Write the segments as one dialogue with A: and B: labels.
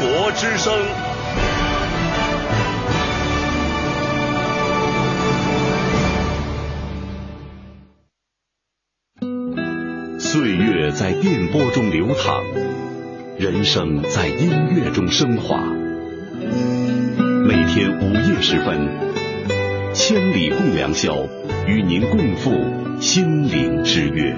A: 国之声。岁月在电波中流淌，人生在音乐中升华。每天午夜时分，千里共良宵，与您共赴心灵之约。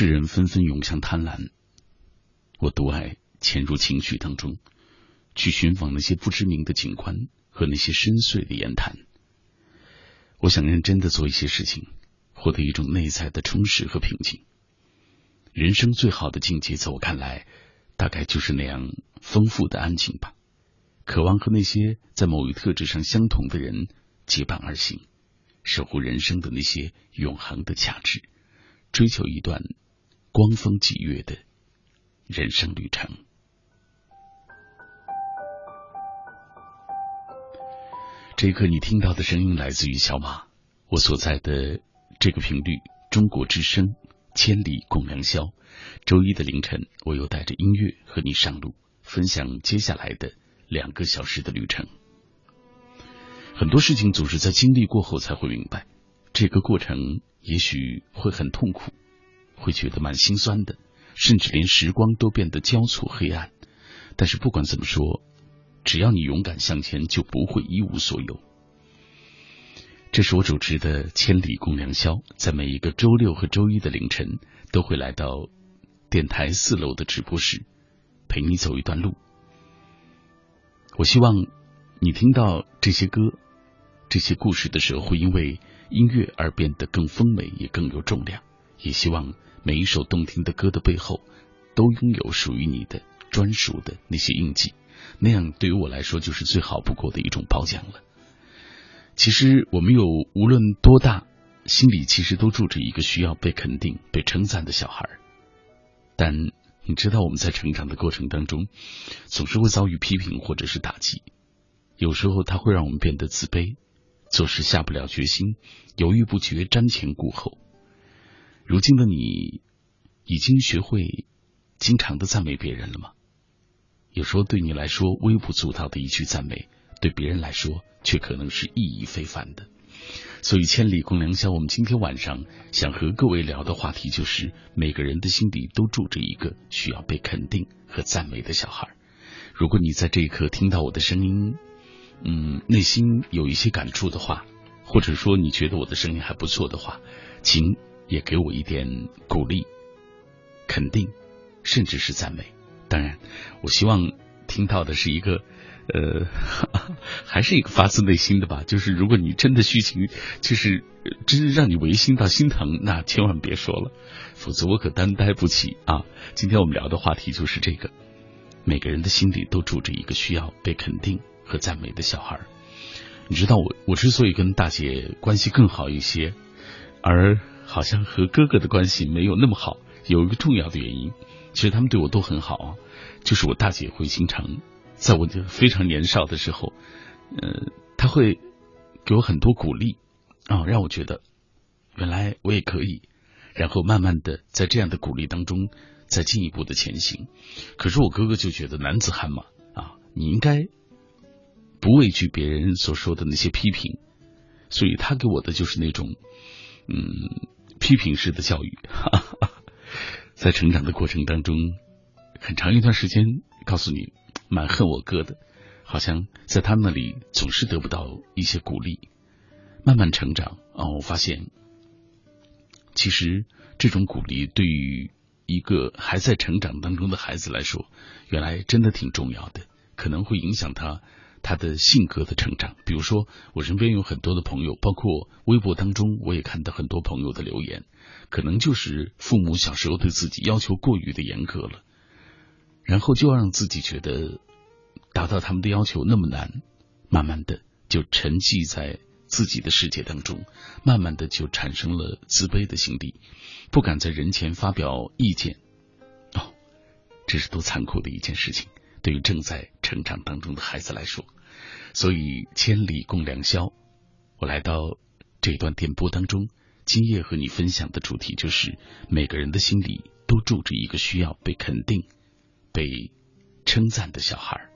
B: 世人纷纷涌向贪婪，我独爱潜入情绪当中，去寻访那些不知名的景观和那些深邃的言谈。我想认真的做一些事情，获得一种内在的充实和平静。人生最好的境界，在我看来，大概就是那样丰富的安静吧。渴望和那些在某一特质上相同的人结伴而行，守护人生的那些永恒的价值。追求一段光风霁月的人生旅程。这一刻，你听到的声音来自于小马，我所在的这个频率——中国之声，千里共良宵。周一的凌晨，我又带着音乐和你上路，分享接下来的两个小时的旅程。很多事情总是在经历过后才会明白，这个过程也许会很痛苦，会觉得蛮心酸的，甚至连时光都变得交错黑暗。但是不管怎么说，只要你勇敢向前，就不会一无所有。这是我主持的《千里共良宵》，在每一个周六和周一的凌晨，都会来到电台四楼的直播室，陪你走一段路。我希望你听到这些歌、这些故事的时候，会因为音乐而变得更丰美，也更有重量。也希望每一首动听的歌的背后，都拥有属于你的专属的那些印记。那样对于我来说，就是最好不过的一种褒奖了。其实我们有无论多大，心里其实都住着一个需要被肯定、被称赞的小孩。但你知道我们在成长的过程当中，总是会遭遇批评或者是打击，有时候它会让我们变得自卑，做事下不了决心，犹豫不决，瞻前顾后。如今的你，已经学会经常的赞美别人了吗？有时候对你来说微不足道的一句赞美。对别人来说，却可能是意义非凡的。所以，千里共良宵，我们今天晚上想和各位聊的话题就是：每个人的心底都住着一个需要被肯定和赞美的小孩。如果你在这一刻听到我的声音，嗯，内心有一些感触的话，或者说你觉得我的声音还不错的话，请也给我一点鼓励、肯定，甚至是赞美。当然，我希望听到的是一个。呃，还是一个发自内心的吧。就是如果你真的虚情，就是真是让你违心到心疼，那千万别说了，否则我可担待不起啊。今天我们聊的话题就是这个，每个人的心里都住着一个需要被肯定和赞美的小孩。你知道我，我之所以跟大姐关系更好一些，而好像和哥哥的关系没有那么好，有一个重要的原因，其实他们对我都很好啊，就是我大姐会经常。在我就非常年少的时候，呃，他会给我很多鼓励啊，让我觉得原来我也可以，然后慢慢的在这样的鼓励当中再进一步的前行。可是我哥哥就觉得男子汉嘛啊，你应该不畏惧别人所说的那些批评，所以他给我的就是那种嗯批评式的教育。在成长的过程当中，很长一段时间告诉你。蛮恨我哥的，好像在他那里总是得不到一些鼓励。慢慢成长啊，我发现其实这种鼓励对于一个还在成长当中的孩子来说，原来真的挺重要的，可能会影响他他的性格的成长。比如说，我身边有很多的朋友，包括微博当中，我也看到很多朋友的留言，可能就是父母小时候对自己要求过于的严格了。然后就让自己觉得达到他们的要求那么难，慢慢的就沉寂在自己的世界当中，慢慢的就产生了自卑的心理，不敢在人前发表意见。哦，这是多残酷的一件事情，对于正在成长当中的孩子来说。所以千里共良宵，我来到这段电波当中，今夜和你分享的主题就是每个人的心里都住着一个需要被肯定。被称赞的小孩。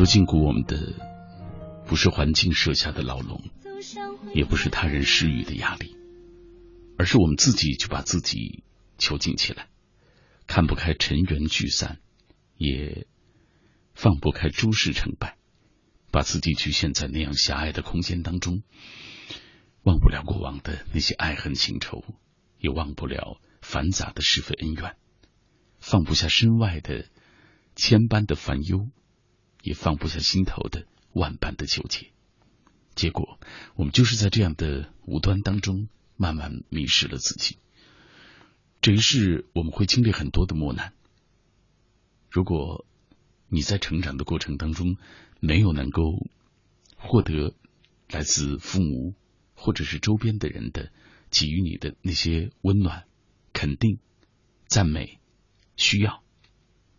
B: 候禁锢我们的，不是环境设下的牢笼，也不是他人施予的压力，而是我们自己就把自己囚禁起来，看不开尘缘聚散，也放不开诸事成败，把自己局限在那样狭隘的空间当中，忘不了过往的那些爱恨情仇，也忘不了繁杂的是非恩怨，放不下身外的千般的烦忧，也放不下心头的万般的纠结。结果，我们就是在这样的无端当中，慢慢迷失了自己。这一世，我们会经历很多的磨难。如果你在成长的过程当中，没有能够获得来自父母或者是周边的人的给予你的那些温暖、肯定、赞美、需要，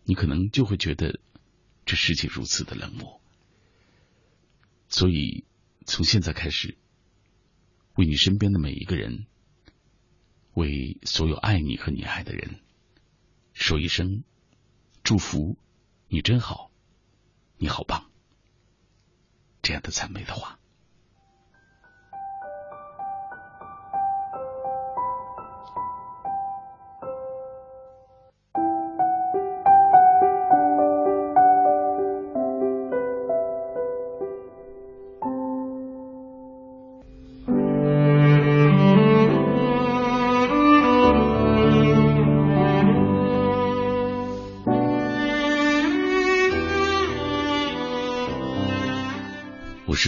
B: 你可能就会觉得这世界如此的冷漠。所以，从现在开始，为你身边的每一个人，为所有爱你和你爱的人，说一声祝福，你真好，你好棒，这样的赞美的话。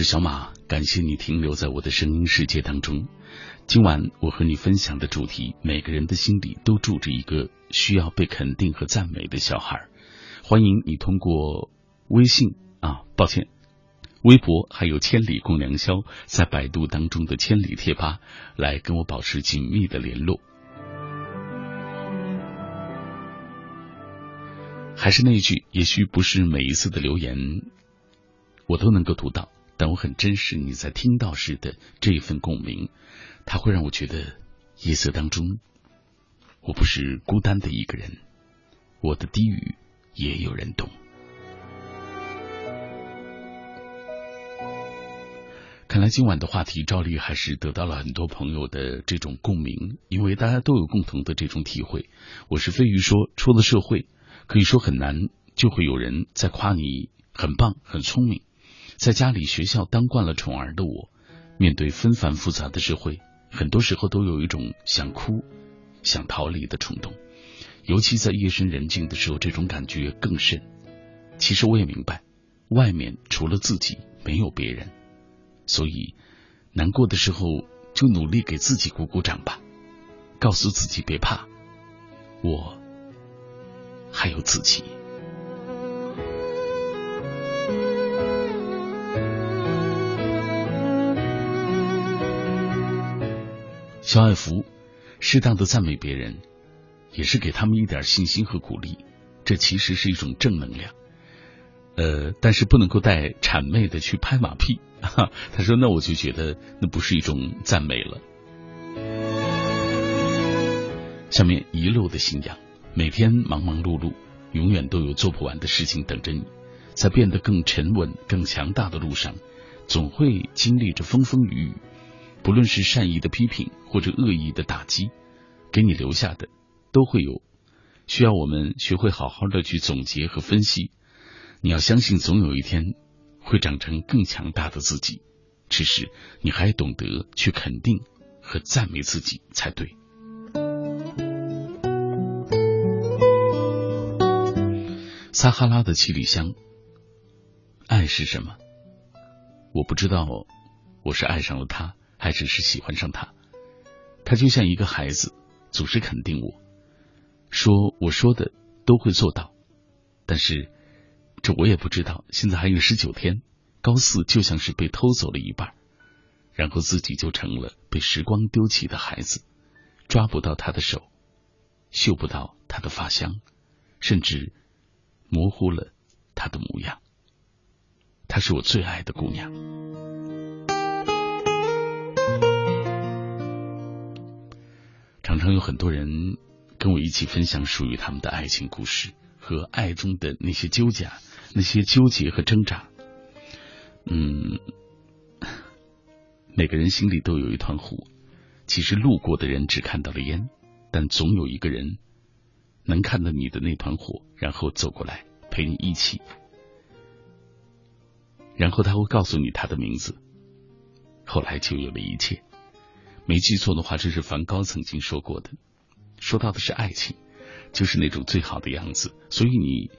B: 小马，感谢你停留在我的声音世界当中。今晚我和你分享的主题，每个人的心里都住着一个需要被肯定和赞美的小孩。欢迎你通过微信啊，抱歉，微博还有千里共良宵，在百度当中的千里贴吧来跟我保持紧密的联络。还是那句，也许不是每一次的留言我都能够读到，但我很珍视你在听到时的这一份共鸣，它会让我觉得夜色当中我不是孤单的一个人，我的低语也有人懂。看来今晚的话题，照例还是得到了很多朋友的这种共鸣，因为大家都有共同的这种体会。我是飞鱼说，出了社会。可以说很难，就会有人在夸你很棒、很聪明。在家里、学校当惯了宠儿的我，面对纷繁复杂的社会，很多时候都有一种想哭、想逃离的冲动。尤其在夜深人静的时候，这种感觉更甚。其实我也明白，外面除了自己没有别人，所以难过的时候就努力给自己鼓鼓掌吧，告诉自己别怕，我。还有自己。小爱福，适当的赞美别人，也是给他们一点信心和鼓励，这其实是一种正能量。呃，但是不能够带谄媚的去拍马屁。哈他说：“那我就觉得那不是一种赞美了。”下面一路的信仰。每天忙忙碌碌，永远都有做不完的事情等着你。在变得更沉稳、更强大的路上，总会经历着风风雨雨。不论是善意的批评或者恶意的打击，给你留下的都会有，需要我们学会好好的去总结和分析。你要相信，总有一天会长成更强大的自己。只是你还懂得去肯定和赞美自己才对。撒哈拉的七里香，爱是什么？我不知道，我是爱上了他，还只是喜欢上他。他就像一个孩子，总是肯定我，说我说的都会做到。但是这我也不知道。现在还有十九天，高四就像是被偷走了一半，然后自己就成了被时光丢弃的孩子，抓不到他的手，嗅不到他的发香，甚至。模糊了她的模样。她是我最爱的姑娘。常常有很多人跟我一起分享属于他们的爱情故事和爱中的那些纠结、那些纠结和挣扎。嗯，每个人心里都有一团火。其实路过的人只看到了烟，但总有一个人。能看到你的那团火，然后走过来陪你一起，然后他会告诉你他的名字，后来就有了一切。没记错的话，这是梵高曾经说过的，说到的是爱情，就是那种最好的样子。所以你，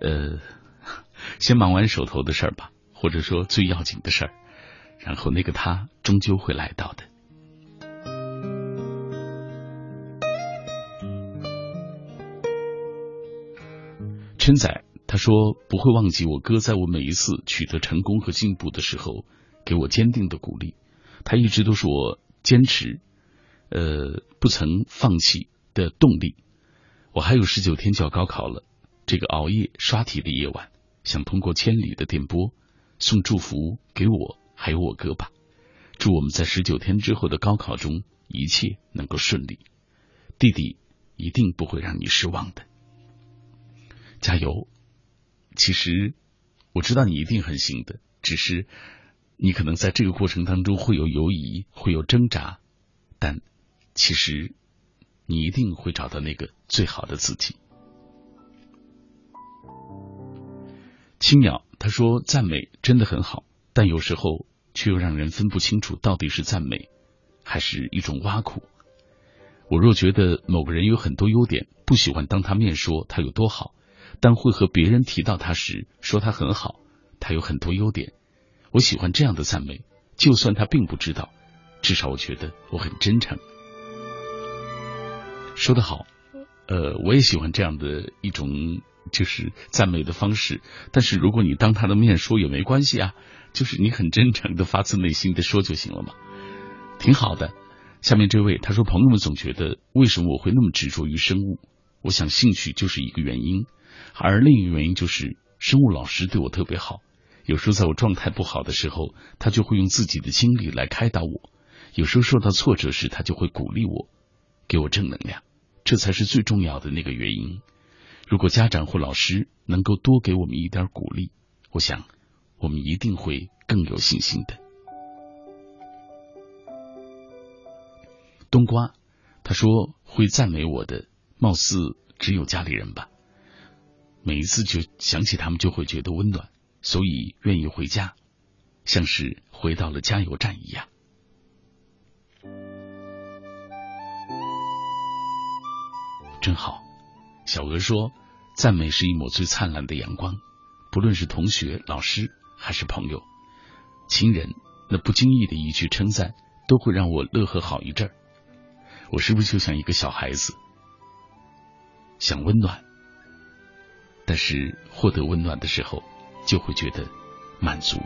B: 呃，先忙完手头的事儿吧，或者说最要紧的事儿，然后那个他终究会来到的。春仔他说不会忘记我哥在我每一次取得成功和进步的时候给我坚定的鼓励，他一直都是我坚持呃不曾放弃的动力。我还有十九天就要高考了，这个熬夜刷题的夜晚，想通过千里的电波送祝福给我还有我哥吧，祝我们在十九天之后的高考中一切能够顺利，弟弟一定不会让你失望的。加油！其实我知道你一定很行的，只是你可能在这个过程当中会有犹疑，会有挣扎，但其实你一定会找到那个最好的自己。青鸟他说：“赞美真的很好，但有时候却又让人分不清楚到底是赞美还是一种挖苦。我若觉得某个人有很多优点，不喜欢当他面说他有多好。”但会和别人提到他时，说他很好，他有很多优点，我喜欢这样的赞美，就算他并不知道，至少我觉得我很真诚。说得好，呃，我也喜欢这样的一种就是赞美的方式。但是如果你当他的面说也没关系啊，就是你很真诚的发自内心的说就行了嘛，挺好的。下面这位他说，朋友们总觉得为什么我会那么执着于生物？我想兴趣就是一个原因，而另一个原因就是生物老师对我特别好。有时候在我状态不好的时候，他就会用自己的经历来开导我；有时候受到挫折时，他就会鼓励我，给我正能量。这才是最重要的那个原因。如果家长或老师能够多给我们一点鼓励，我想我们一定会更有信心的。冬瓜，他说会赞美我的，貌似只有家里人吧。每一次就想起他们，就会觉得温暖，所以愿意回家，像是回到了加油站一样。真好，小鹅说：“赞美是一抹最灿烂的阳光，不论是同学、老师还是朋友、亲人，那不经意的一句称赞，都会让我乐呵好一阵儿。”我是不是就像一个小孩子，想温暖，但是获得温暖的时候，就会觉得满足。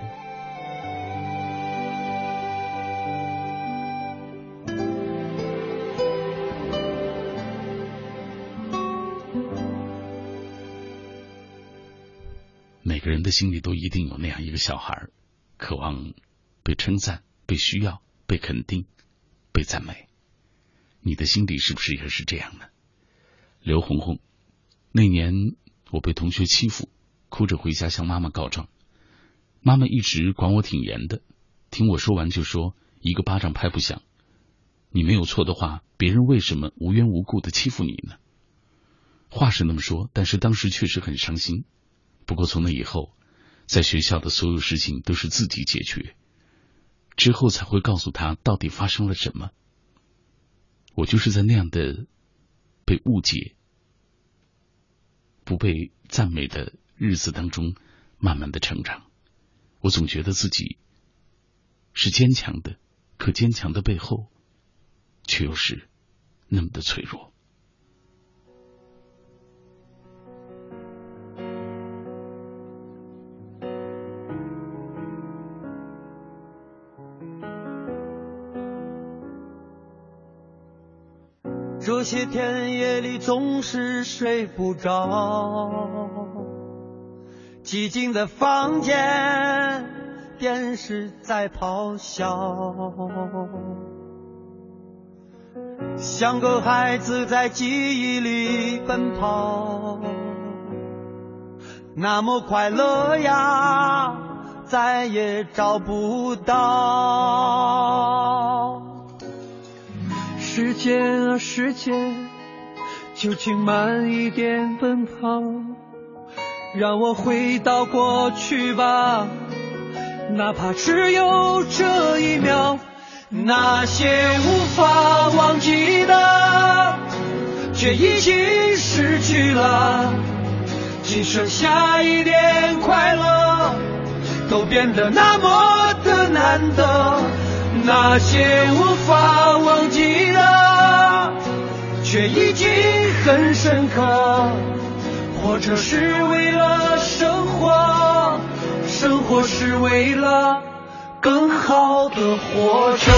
B: 每个人的心里都一定有那样一个小孩，渴望被称赞、被需要、被肯定、被赞美。你的心底是不是也是这样呢？刘红红，那年我被同学欺负，哭着回家向妈妈告状。妈妈一直管我挺严的，听我说完就说：“一个巴掌拍不响，你没有错的话，别人为什么无缘无故的欺负你呢？”话是那么说，但是当时确实很伤心。不过从那以后，在学校的所有事情都是自己解决，之后才会告诉他到底发生了什么。我就是在那样的被误解、不被赞美的日子当中，慢慢的成长。我总觉得自己是坚强的，可坚强的背后，却又是那么的脆弱。
C: 这些天夜里总是睡不着，寂静的房间，电视在咆哮，像个孩子在记忆里奔跑，那么快乐呀，再也找不到。时间啊时间，就请慢一点奔跑，让我回到过去吧，哪怕只有这一秒。那些无法忘记的，却已经失去了，只剩下一点快乐，都变得那么的难得。那些无法忘记的，却已经很深刻。活着是为了生活，生活是为了更好的活着。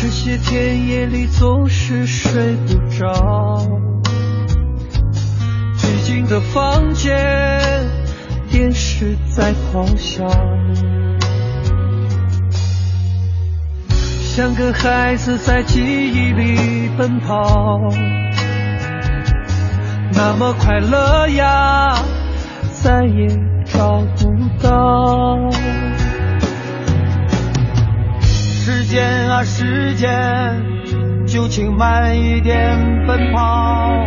C: 这些天夜里总是睡不着，寂静的房间，电视在咆哮，像个孩子在记忆里奔跑，那么快乐呀，再也找不到。时间啊时间，就请慢一点奔跑，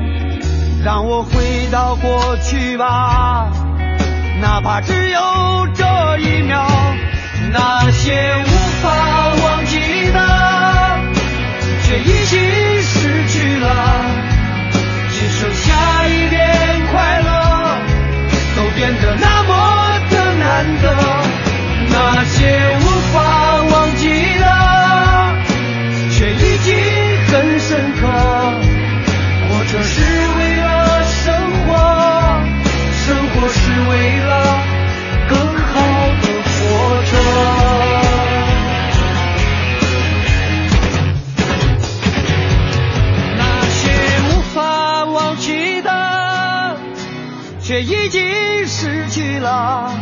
C: 让我回到过去吧，哪怕只有这一秒。那些无法忘记的，却已经失去了，只剩下一点快乐，都变得那么的难得。那些无法忘记的，却已经很深刻。活着是是为了更好的活着。那些无法忘记的，却已经失去了，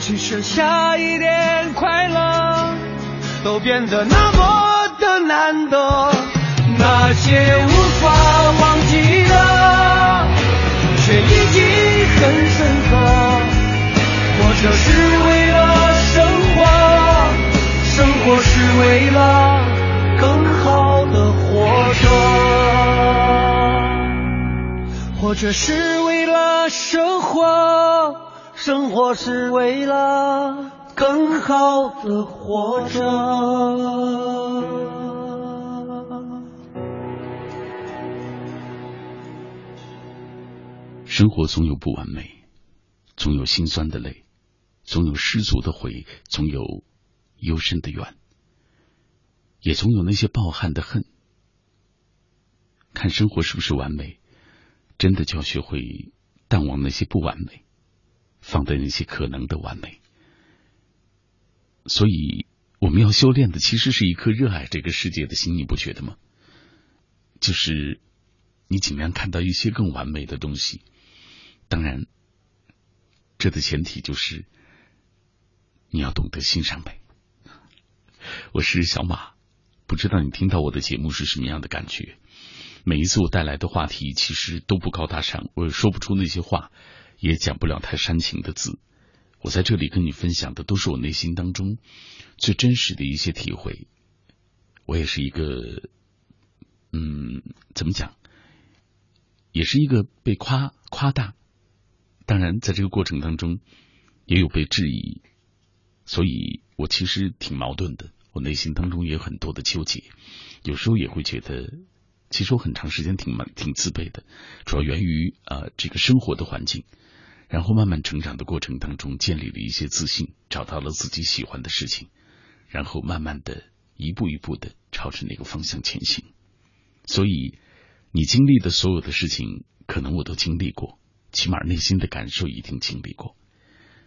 C: 只剩下一点快乐，都变得那么的难得。那些无活着是为了生活，生活是为了更好的活着。活着是为了生活，生活是为了更好的活着。
B: 生活总有不完美，总有心酸的泪，总有失足的悔，总有幽深的怨，也总有那些抱憾的恨。看生活是不是完美，真的就要学会淡忘那些不完美，放在那些可能的完美。所以，我们要修炼的其实是一颗热爱这个世界的心，你不觉得吗？就是你尽量看到一些更完美的东西。当然，这的前提就是你要懂得欣赏美。我是小马，不知道你听到我的节目是什么样的感觉？每一次我带来的话题其实都不高大上，我也说不出那些话，也讲不了太煽情的字。我在这里跟你分享的都是我内心当中最真实的一些体会。我也是一个，嗯，怎么讲，也是一个被夸夸大。当然，在这个过程当中，也有被质疑，所以我其实挺矛盾的。我内心当中也有很多的纠结，有时候也会觉得，其实我很长时间挺蛮挺自卑的，主要源于呃这个生活的环境，然后慢慢成长的过程当中，建立了一些自信，找到了自己喜欢的事情，然后慢慢的一步一步的朝着那个方向前行。所以，你经历的所有的事情，可能我都经历过。起码内心的感受一定经历过。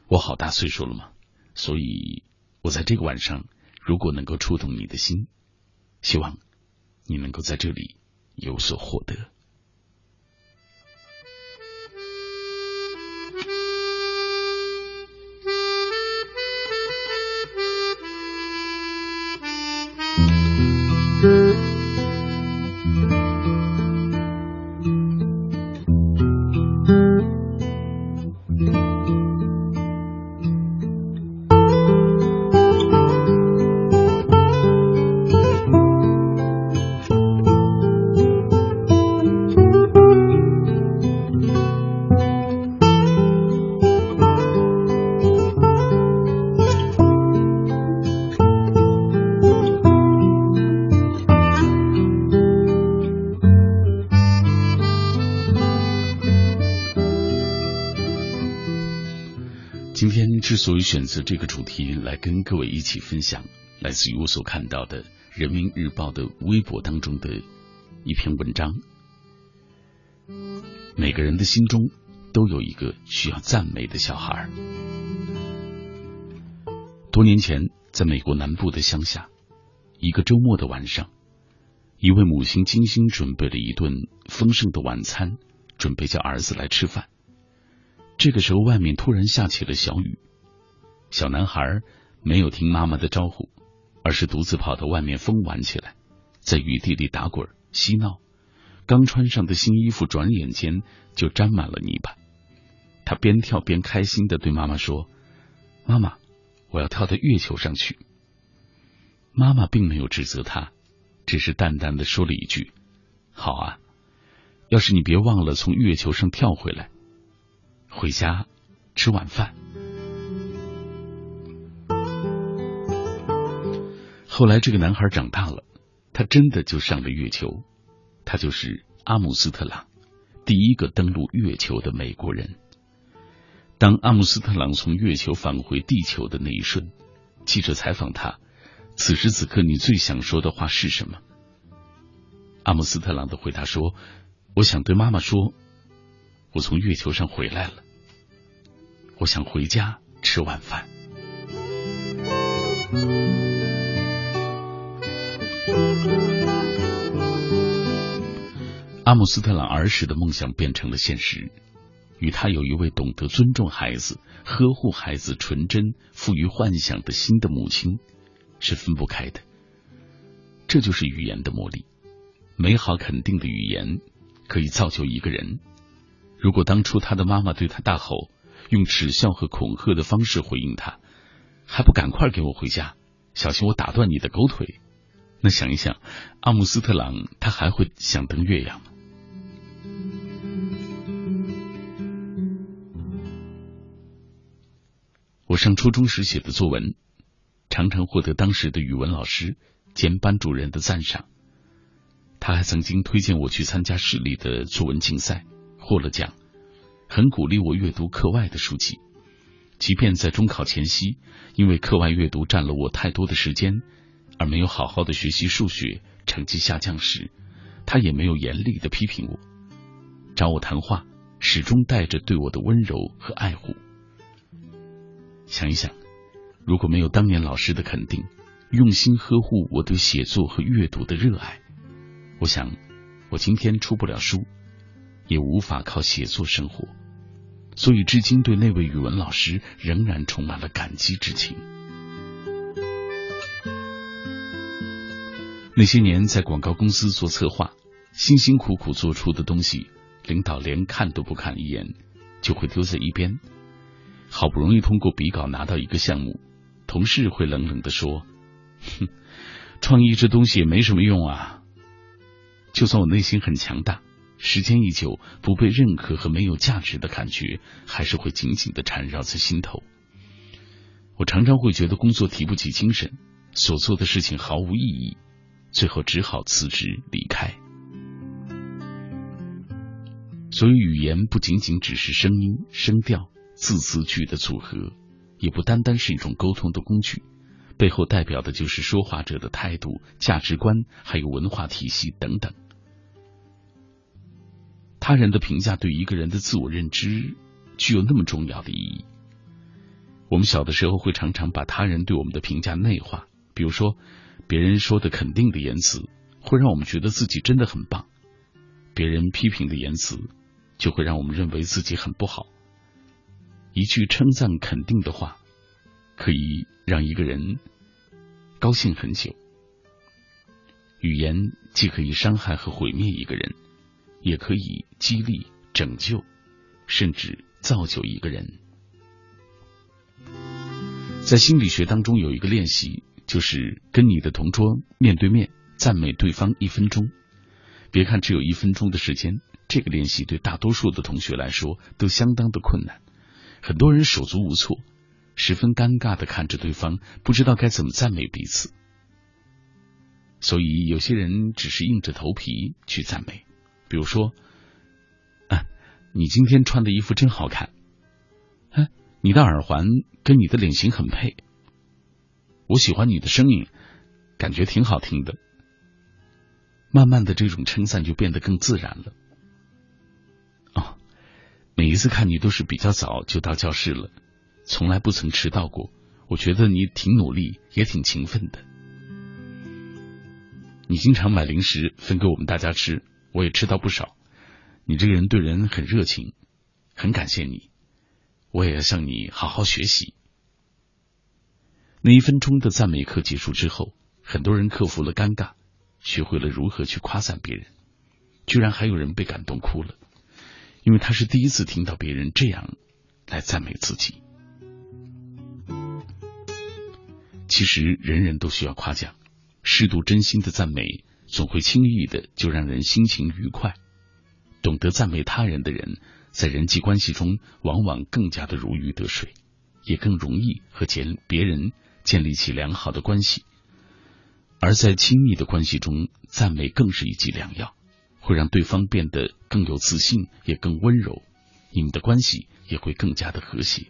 B: 我好大岁数了吗，所以我在这个晚上，如果能够触动你的心，希望你能够在这里有所获得。所以选择这个主题来跟各位一起分享，来自于我所看到的《人民日报》的微博当中的一篇文章。每个人的心中都有一个需要赞美的小孩。多年前，在美国南部的乡下，一个周末的晚上，一位母亲精心准备了一顿丰盛的晚餐，准备叫儿子来吃饭。这个时候，外面突然下起了小雨。小男孩没有听妈妈的招呼，而是独自跑到外面疯玩起来，在雨地里打滚嬉闹。刚穿上的新衣服，转眼间就沾满了泥巴。他边跳边开心的对妈妈说：“妈妈，我要跳到月球上去。”妈妈并没有指责他，只是淡淡的说了一句：“好啊，要是你别忘了从月球上跳回来。”回家吃晚饭。后来这个男孩长大了，他真的就上了月球，他就是阿姆斯特朗，第一个登陆月球的美国人。当阿姆斯特朗从月球返回地球的那一瞬，记者采访他：“此时此刻，你最想说的话是什么？”阿姆斯特朗的回答说：“我想对妈妈说，我从月球上回来了，我想回家吃晚饭。”阿姆斯特朗儿时的梦想变成了现实，与他有一位懂得尊重孩子、呵护孩子纯真、富于幻想的新的母亲是分不开的。这就是语言的魔力，美好肯定的语言可以造就一个人。如果当初他的妈妈对他大吼，用耻笑和恐吓的方式回应他，还不赶快给我回家，小心我打断你的狗腿，那想一想，阿姆斯特朗他还会想登月亮吗？我上初中时写的作文，常常获得当时的语文老师兼班主任的赞赏。他还曾经推荐我去参加市里的作文竞赛，获了奖，很鼓励我阅读课外的书籍。即便在中考前夕，因为课外阅读占了我太多的时间，而没有好好的学习数学，成绩下降时，他也没有严厉的批评我，找我谈话，始终带着对我的温柔和爱护。想一想，如果没有当年老师的肯定，用心呵护我对写作和阅读的热爱，我想我今天出不了书，也无法靠写作生活。所以，至今对那位语文老师仍然充满了感激之情。那些年在广告公司做策划，辛辛苦苦做出的东西，领导连看都不看一眼，就会丢在一边。好不容易通过笔稿拿到一个项目，同事会冷冷的说：“哼，创意这东西也没什么用啊。”就算我内心很强大，时间一久，不被认可和没有价值的感觉还是会紧紧的缠绕在心头。我常常会觉得工作提不起精神，所做的事情毫无意义，最后只好辞职离开。所以，语言不仅仅只是声音、声调。字字句的组合，也不单单是一种沟通的工具，背后代表的就是说话者的态度、价值观，还有文化体系等等。他人的评价对一个人的自我认知具有那么重要的意义。我们小的时候会常常把他人对我们的评价内化，比如说，别人说的肯定的言辞会让我们觉得自己真的很棒，别人批评的言辞就会让我们认为自己很不好。一句称赞肯定的话，可以让一个人高兴很久。语言既可以伤害和毁灭一个人，也可以激励、拯救，甚至造就一个人。在心理学当中有一个练习，就是跟你的同桌面对面赞美对方一分钟。别看只有一分钟的时间，这个练习对大多数的同学来说都相当的困难。很多人手足无措，十分尴尬的看着对方，不知道该怎么赞美彼此。所以有些人只是硬着头皮去赞美，比如说：“啊，你今天穿的衣服真好看。”“啊，你的耳环跟你的脸型很配。”“我喜欢你的声音，感觉挺好听的。”慢慢的，这种称赞就变得更自然了。每一次看你都是比较早就到教室了，从来不曾迟到过。我觉得你挺努力，也挺勤奋的。你经常买零食分给我们大家吃，我也吃到不少。你这个人对人很热情，很感谢你。我也要向你好好学习。那一分钟的赞美课结束之后，很多人克服了尴尬，学会了如何去夸赞别人，居然还有人被感动哭了。因为他是第一次听到别人这样来赞美自己。其实人人都需要夸奖，适度真心的赞美总会轻易的就让人心情愉快。懂得赞美他人的人，在人际关系中往往更加的如鱼得水，也更容易和建别人建立起良好的关系。而在亲密的关系中，赞美更是一剂良药，会让对方变得更有自信，也更温柔，你们的关系也会更加的和谐。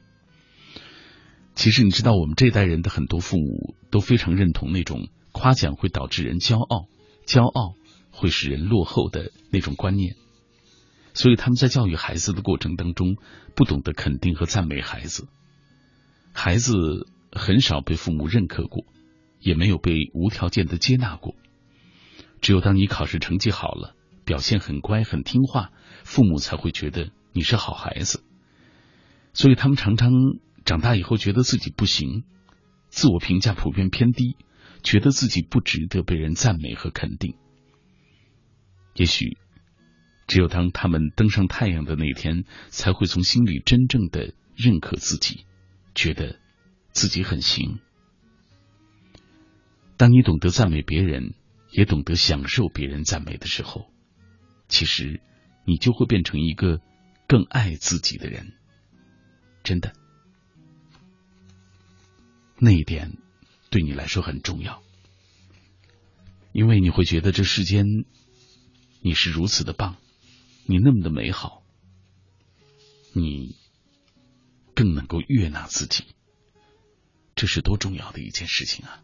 B: 其实你知道，我们这代人的很多父母都非常认同那种夸奖会导致人骄傲，骄傲会使人落后的那种观念，所以他们在教育孩子的过程当中，不懂得肯定和赞美孩子，孩子很少被父母认可过，也没有被无条件的接纳过。只有当你考试成绩好了，表现很乖很听话，父母才会觉得你是好孩子，所以他们常常。长大以后觉得自己不行，自我评价普遍偏低，觉得自己不值得被人赞美和肯定。也许，只有当他们登上太阳的那天，才会从心里真正的认可自己，觉得自己很行。当你懂得赞美别人，也懂得享受别人赞美的时候，其实你就会变成一个更爱自己的人。真的。那一点对你来说很重要，因为你会觉得这世间你是如此的棒，你那么的美好，你更能够悦纳自己，这是多重要的一件事情啊！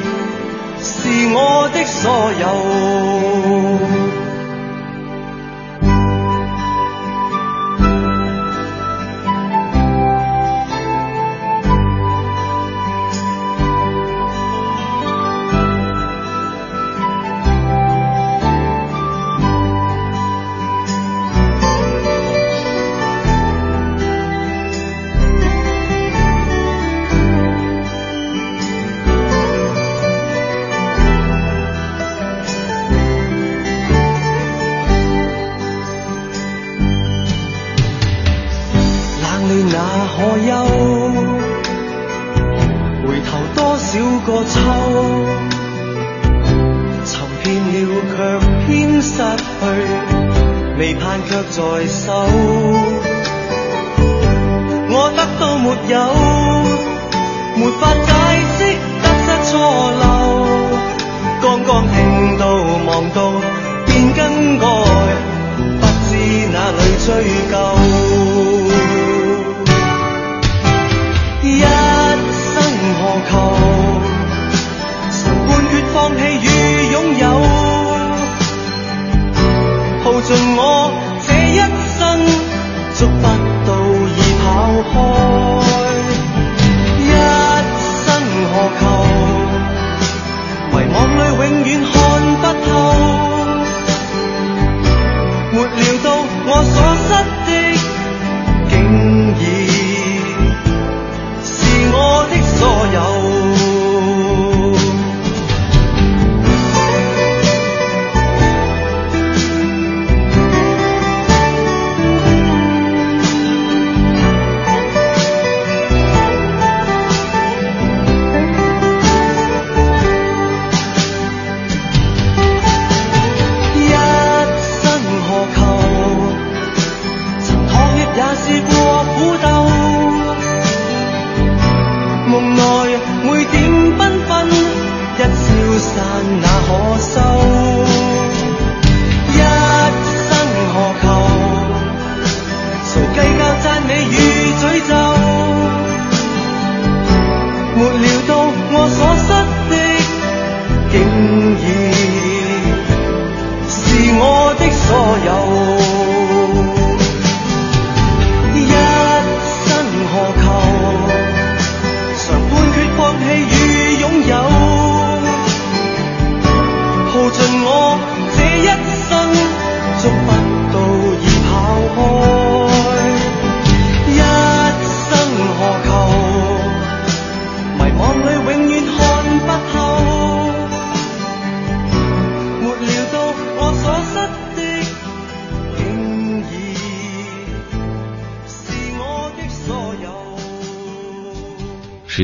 D: 是我的所有。
B: 在
D: 手我得到没有没法解释得失错漏刚刚听到望到便更改不知哪里追究。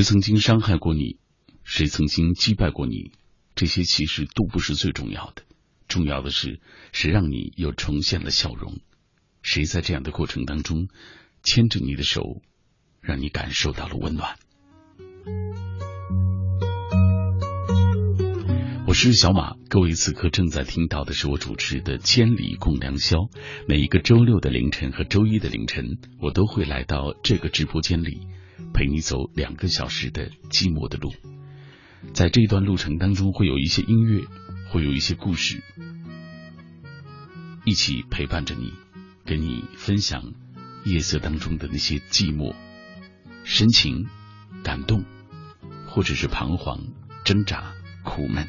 B: 曾经伤害过你？谁曾经击败过你？这些其实都不是最重要的，重要的是谁让你又重现了笑容？谁在这样的过程当中牵着你的手，让你感受到了温暖？我是小马，各位此刻正在听到的是我主持的《千里共良宵》。每一个周六的凌晨和周一的凌晨，我都会来到这个直播间里，陪你走两个小时的寂寞的路。在这一段路程当中，会有一些音乐，会有一些故事，一起陪伴着你，跟你分享夜色当中的那些寂寞、深情、感动，或者是彷徨、挣扎、苦闷。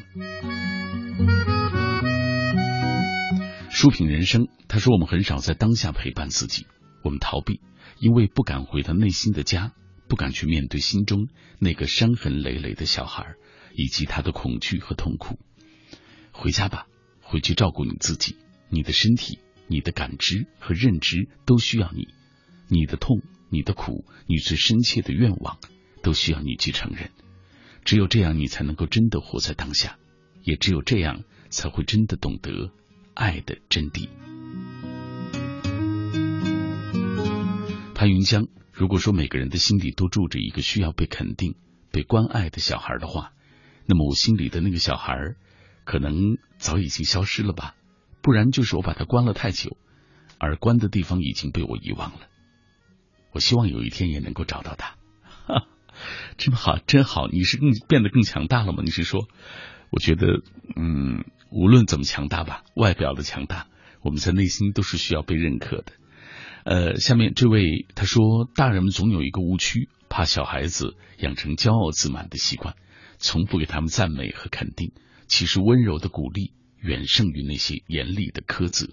B: 书品人生，他说我们很少在当下陪伴自己，我们逃避，因为不敢回到内心的家。不敢去面对心中那个伤痕累累的小孩，以及他的恐惧和痛苦。回家吧，回去照顾你自己。你的身体、你的感知和认知都需要你。你的痛、你的苦、你最深切的愿望，都需要你去承认。只有这样，你才能够真的活在当下。也只有这样，才会真的懂得爱的真谛。潘云江。如果说每个人的心里都住着一个需要被肯定、被关爱的小孩的话，那么我心里的那个小孩可能早已经消失了吧？不然就是我把他关了太久，而关的地方已经被我遗忘了。我希望有一天也能够找到他。哈，真好，真好！你是更变得更强大了吗？你是说？我觉得，嗯，无论怎么强大吧，外表的强大，我们在内心都是需要被认可的。呃，下面这位他说，大人们总有一个误区，怕小孩子养成骄傲自满的习惯，从不给他们赞美和肯定。其实温柔的鼓励远胜于那些严厉的苛责。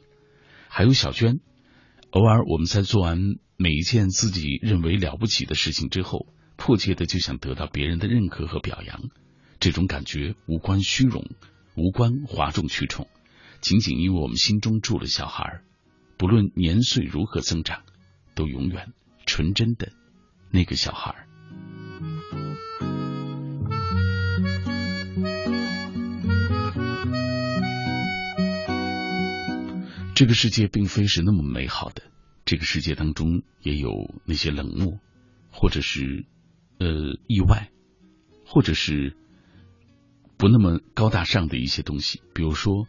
B: 还有小娟，偶尔我们在做完每一件自己认为了不起的事情之后，迫切的就想得到别人的认可和表扬。这种感觉无关虚荣，无关哗众取宠，仅仅因为我们心中住了小孩。不论年岁如何增长，都永远纯真的那个小孩。这个世界并非是那么美好的，这个世界当中也有那些冷漠，或者是呃意外，或者是不那么高大上的一些东西。比如说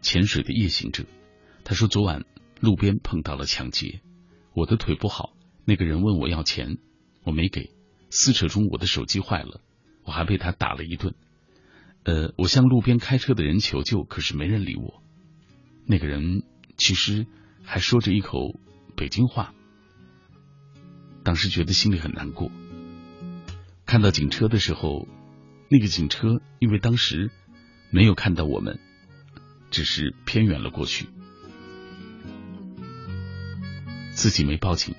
B: 潜水的夜行者，他说昨晚。路边碰到了抢劫，我的腿不好，那个人问我要钱，我没给，撕扯中我的手机坏了，我还被他打了一顿。呃，我向路边开车的人求救，可是没人理我。那个人其实还说着一口北京话，当时觉得心里很难过。看到警车的时候，那个警车因为当时没有看到我们，只是偏远了过去。自己没报警，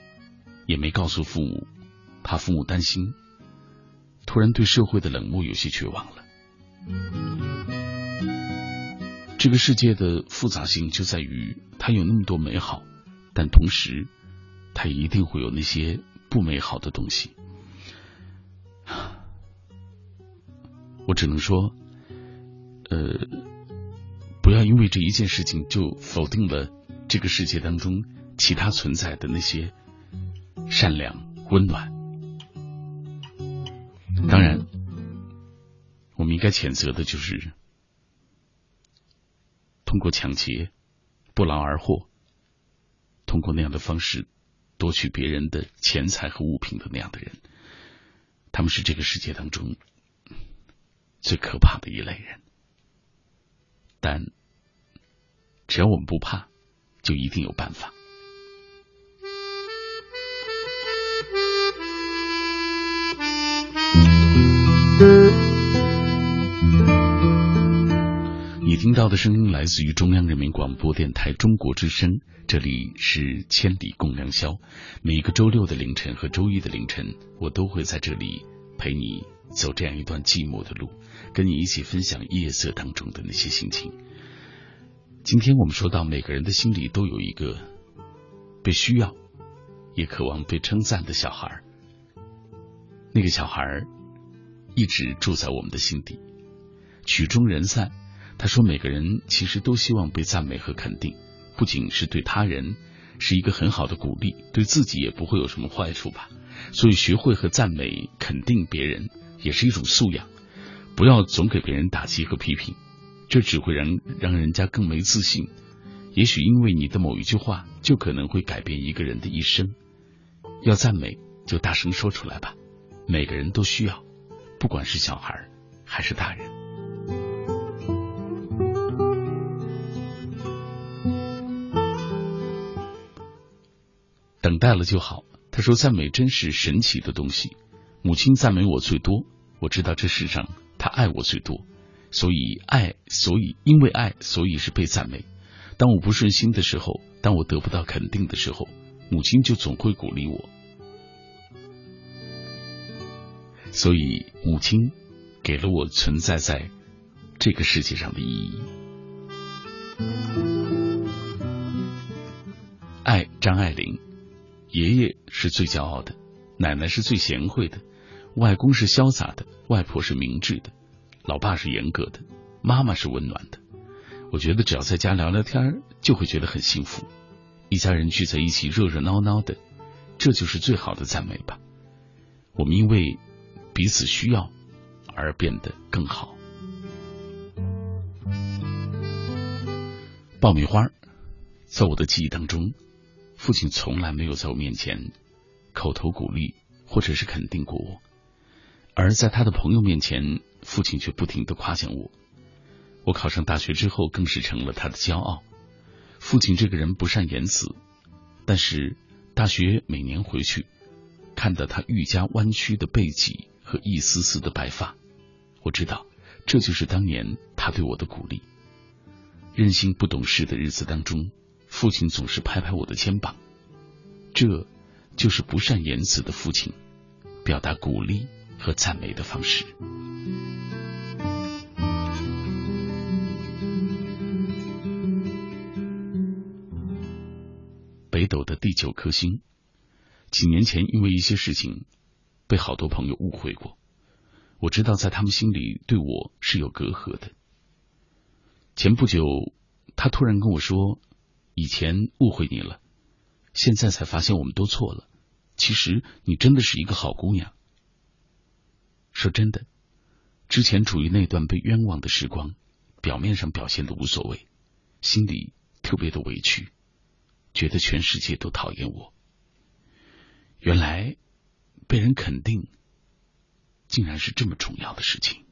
B: 也没告诉父母，怕父母担心。突然对社会的冷漠有些绝望了。这个世界的复杂性就在于，它有那么多美好，但同时，它也一定会有那些不美好的东西。我只能说，呃，不要因为这一件事情就否定了这个世界当中。其他存在的那些善良、温暖，当然，我们应该谴责的就是通过抢劫、不劳而获，通过那样的方式夺取别人的钱财和物品的那样的人，他们是这个世界当中最可怕的一类人。但只要我们不怕，就一定有办法。听到的声音来自于中央人民广播电台中国之声，这里是千里共良宵。每个周六的凌晨和周一的凌晨，我都会在这里陪你走这样一段寂寞的路，跟你一起分享夜色当中的那些心情。今天我们说到，每个人的心里都有一个被需要，也渴望被称赞的小孩。那个小孩一直住在我们的心底。曲终人散，他说每个人其实都希望被赞美和肯定，不仅是对他人是一个很好的鼓励，对自己也不会有什么坏处吧。所以学会和赞美、肯定别人也是一种素养，不要总给别人打击和批评，这只会让让人家更没自信。也许因为你的某一句话，就可能会改变一个人的一生。要赞美，就大声说出来吧，每个人都需要，不管是小孩还是大人。等待了就好。他说：“赞美真是神奇的东西。母亲赞美我最多，我知道这世上她爱我最多，所以爱，所以因为爱，所以是被赞美。当我不顺心的时候，当我得不到肯定的时候，母亲就总会鼓励我。所以母亲给了我存在在这个世界上的意义。爱张爱玲。”爷爷是最骄傲的，奶奶是最贤惠的，外公是潇洒的，外婆是明智的，老爸是严格的，妈妈是温暖的。我觉得只要在家聊聊天，就会觉得很幸福。一家人聚在一起，热热闹闹的，这就是最好的赞美吧。我们因为彼此需要而变得更好。爆米花，在我的记忆当中。父亲从来没有在我面前口头鼓励或者是肯定过我，而在他的朋友面前，父亲却不停的夸奖我。我考上大学之后，更是成了他的骄傲。父亲这个人不善言辞，但是大学每年回去，看到他愈加弯曲的背脊和一丝丝的白发，我知道这就是当年他对我的鼓励。任性不懂事的日子当中。父亲总是拍拍我的肩膀，这就是不善言辞的父亲表达鼓励和赞美的方式。北斗的第九颗星，几年前因为一些事情被好多朋友误会过，我知道在他们心里对我是有隔阂的。前不久，他突然跟我说。以前误会你了，现在才发现我们都错了。其实你真的是一个好姑娘。说真的，之前处于那段被冤枉的时光，表面上表现的无所谓，心里特别的委屈，觉得全世界都讨厌我。原来被人肯定，竟然是这么重要的事情。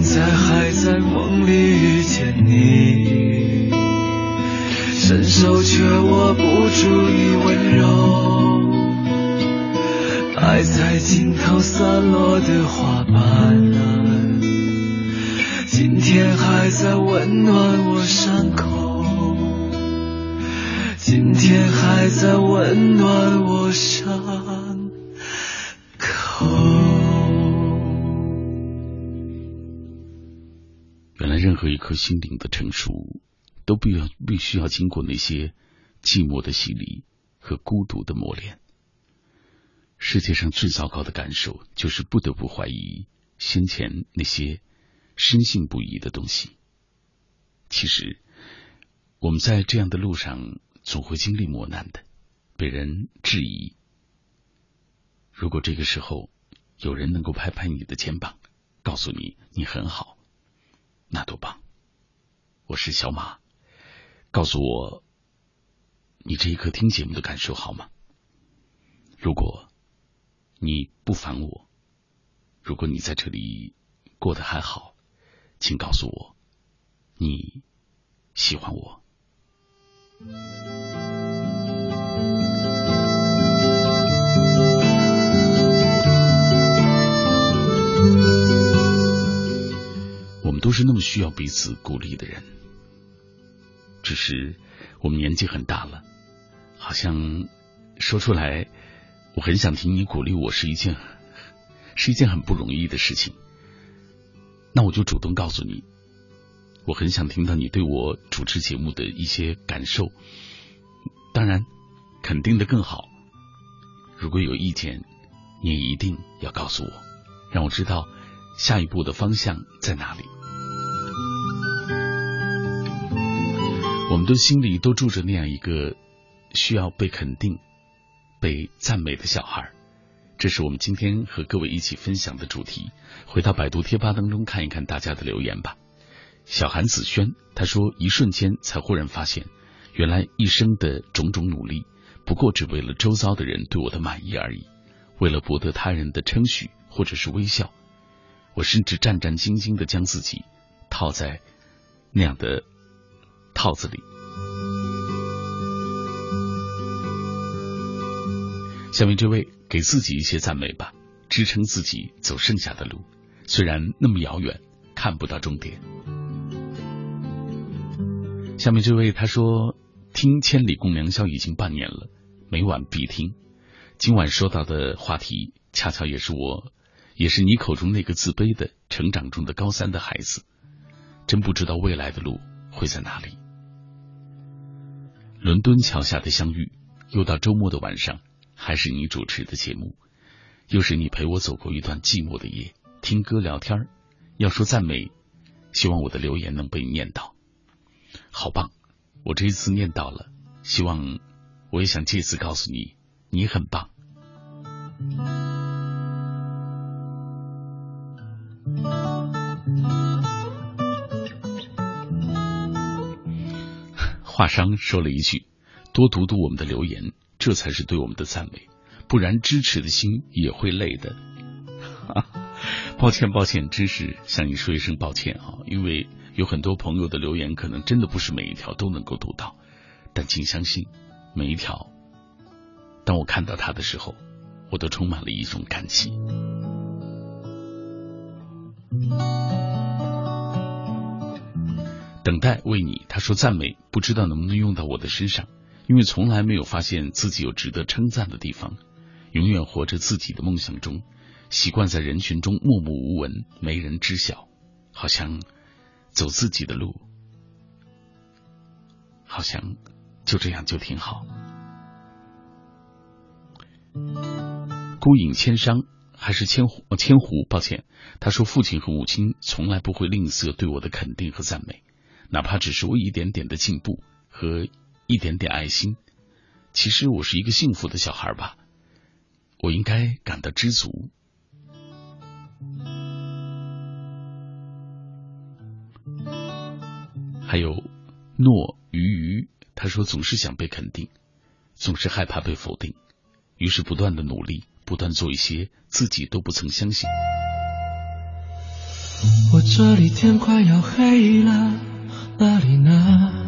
C: 现在还在梦里遇见你，伸手却握不住你温柔。爱在尽头散落的花瓣，今天还在温暖我伤口。今天还在温暖我伤
B: 任何一颗心灵的成熟，都必要必须要经过那些寂寞的洗礼和孤独的磨练。世界上最糟糕的感受，就是不得不怀疑先前那些深信不疑的东西。其实，我们在这样的路上总会经历磨难的，被人质疑。如果这个时候有人能够拍拍你的肩膀，告诉你你很好，那多棒！我是小马，告诉我你这一刻听节目的感受好吗？如果你不烦我，如果你在这里过得还好，请告诉我你喜欢我。我们都是那么需要彼此鼓励的人，只是我们年纪很大了，好像说出来，我很想听你鼓励我是一件是一件很不容易的事情。那我就主动告诉你，我很想听到你对我主持节目的一些感受，当然肯定的更好。如果有意见，你一定要告诉我，让我知道下一步的方向在哪里。的心里都住着那样一个需要被肯定、被赞美的小孩，这是我们今天和各位一起分享的主题。回到百度贴吧当中看一看大家的留言吧。小韩子轩他说：“一瞬间才忽然发现，原来一生的种种努力，不过只为了周遭的人对我的满意而已，为了博得他人的称许或者是微笑，我甚至战战兢兢的将自己套在那样的套子里。”下面这位给自己一些赞美吧，支撑自己走剩下的路，虽然那么遥远，看不到终点。下面这位他说，听《千里共良宵》已经半年了，每晚必听。今晚说到的话题，恰巧也是我，也是你口中那个自卑的成长中的高三的孩子。真不知道未来的路会在哪里。伦敦桥下的相遇，又到周末的晚上，还是你主持的节目，又是你陪我走过一段寂寞的夜，听歌聊天要说赞美，希望我的留言能被念到，好棒！我这一次念到了，希望我也想借此告诉你，你很棒。华商说了一句：“多读读我们的留言，这才是对我们的赞美，不然支持的心也会累的。”抱歉，抱歉，真是向你说一声抱歉啊！因为有很多朋友的留言，可能真的不是每一条都能够读到，但请相信，每一条，当我看到它的时候，我都充满了一种感激。等待为你，他说赞美，不知道能不能用到我的身上，因为从来没有发现自己有值得称赞的地方，永远活着自己的梦想中，习惯在人群中默默无闻，没人知晓，好像走自己的路，好像就这样就挺好。孤影千商还是千湖？千湖，抱歉，他说父亲和母亲从来不会吝啬对我的肯定和赞美。哪怕只是我一点点的进步和一点点爱心，其实我是一个幸福的小孩吧，我应该感到知足。还有诺鱼鱼，他说总是想被肯定，总是害怕被否定，于是不断的努力，不断做一些自己都不曾相信。
E: 我这里天快要黑了。哪里呢？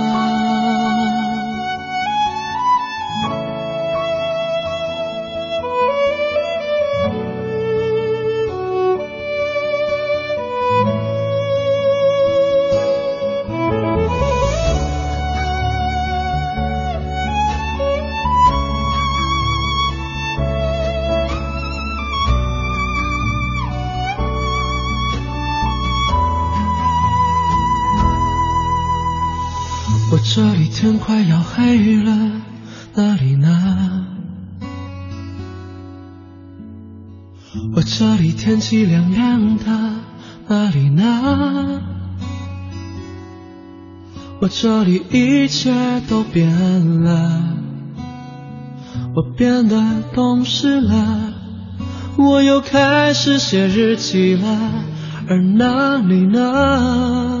E: 要黑了，哪里呢？我这里天气凉凉的，哪里呢？我这里一切都变了，我变得懂事了，我又开始写日记了，而哪里呢？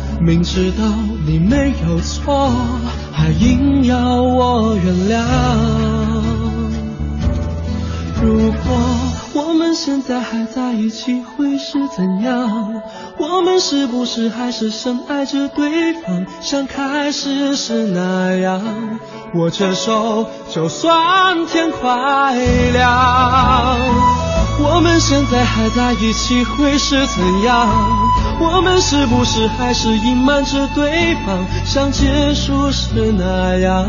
E: 明知道你没有错，还硬要我原谅。如果我们现在还在一起，会是怎样？我们是不是还是深爱着对方，像开始时那样？握着手，就算天快亮。我们现在还在一起，会是怎样？我们是不是还是隐瞒着对方，像结束时那样？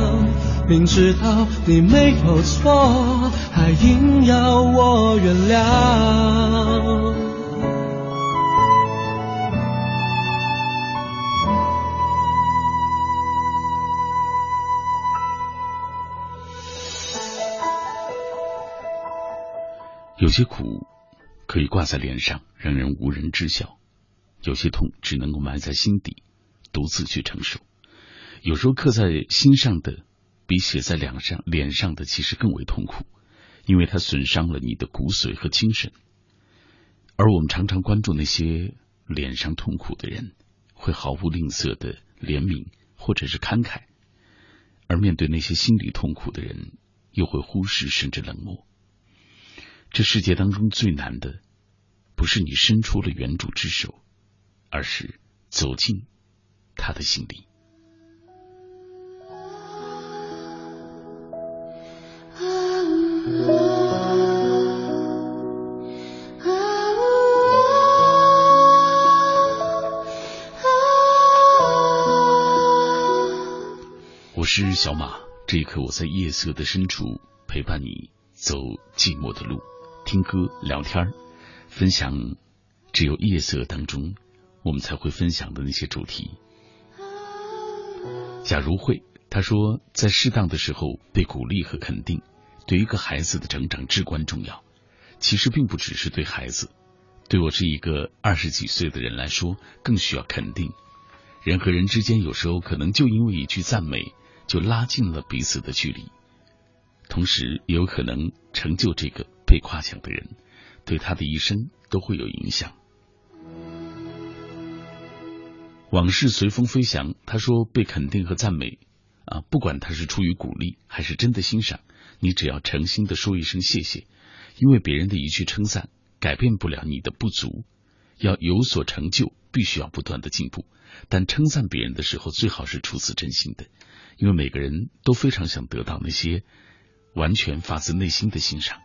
E: 明知道你没有错，还硬要我原谅。
B: 有些苦可以挂在脸上，让人无人知晓；有些痛只能够埋在心底，独自去承受。有时候刻在心上的，比写在脸上脸上的其实更为痛苦，因为它损伤了你的骨髓和精神。而我们常常关注那些脸上痛苦的人，会毫不吝啬的怜悯或者是慷慨；而面对那些心里痛苦的人，又会忽视甚至冷漠。这世界当中最难的，不是你伸出了援助之手，而是走进他的心里。我是小马，这一刻我在夜色的深处陪伴你走寂寞的路。听歌、聊天分享只有夜色当中我们才会分享的那些主题。假如会，他说，在适当的时候被鼓励和肯定，对一个孩子的成长至关重要。其实并不只是对孩子，对我这一个二十几岁的人来说，更需要肯定。人和人之间有时候可能就因为一句赞美，就拉近了彼此的距离，同时也有可能成就这个。被夸奖的人，对他的一生都会有影响。往事随风飞翔，他说被肯定和赞美啊，不管他是出于鼓励还是真的欣赏，你只要诚心的说一声谢谢，因为别人的一句称赞改变不了你的不足。要有所成就，必须要不断的进步。但称赞别人的时候，最好是出自真心的，因为每个人都非常想得到那些完全发自内心的欣赏。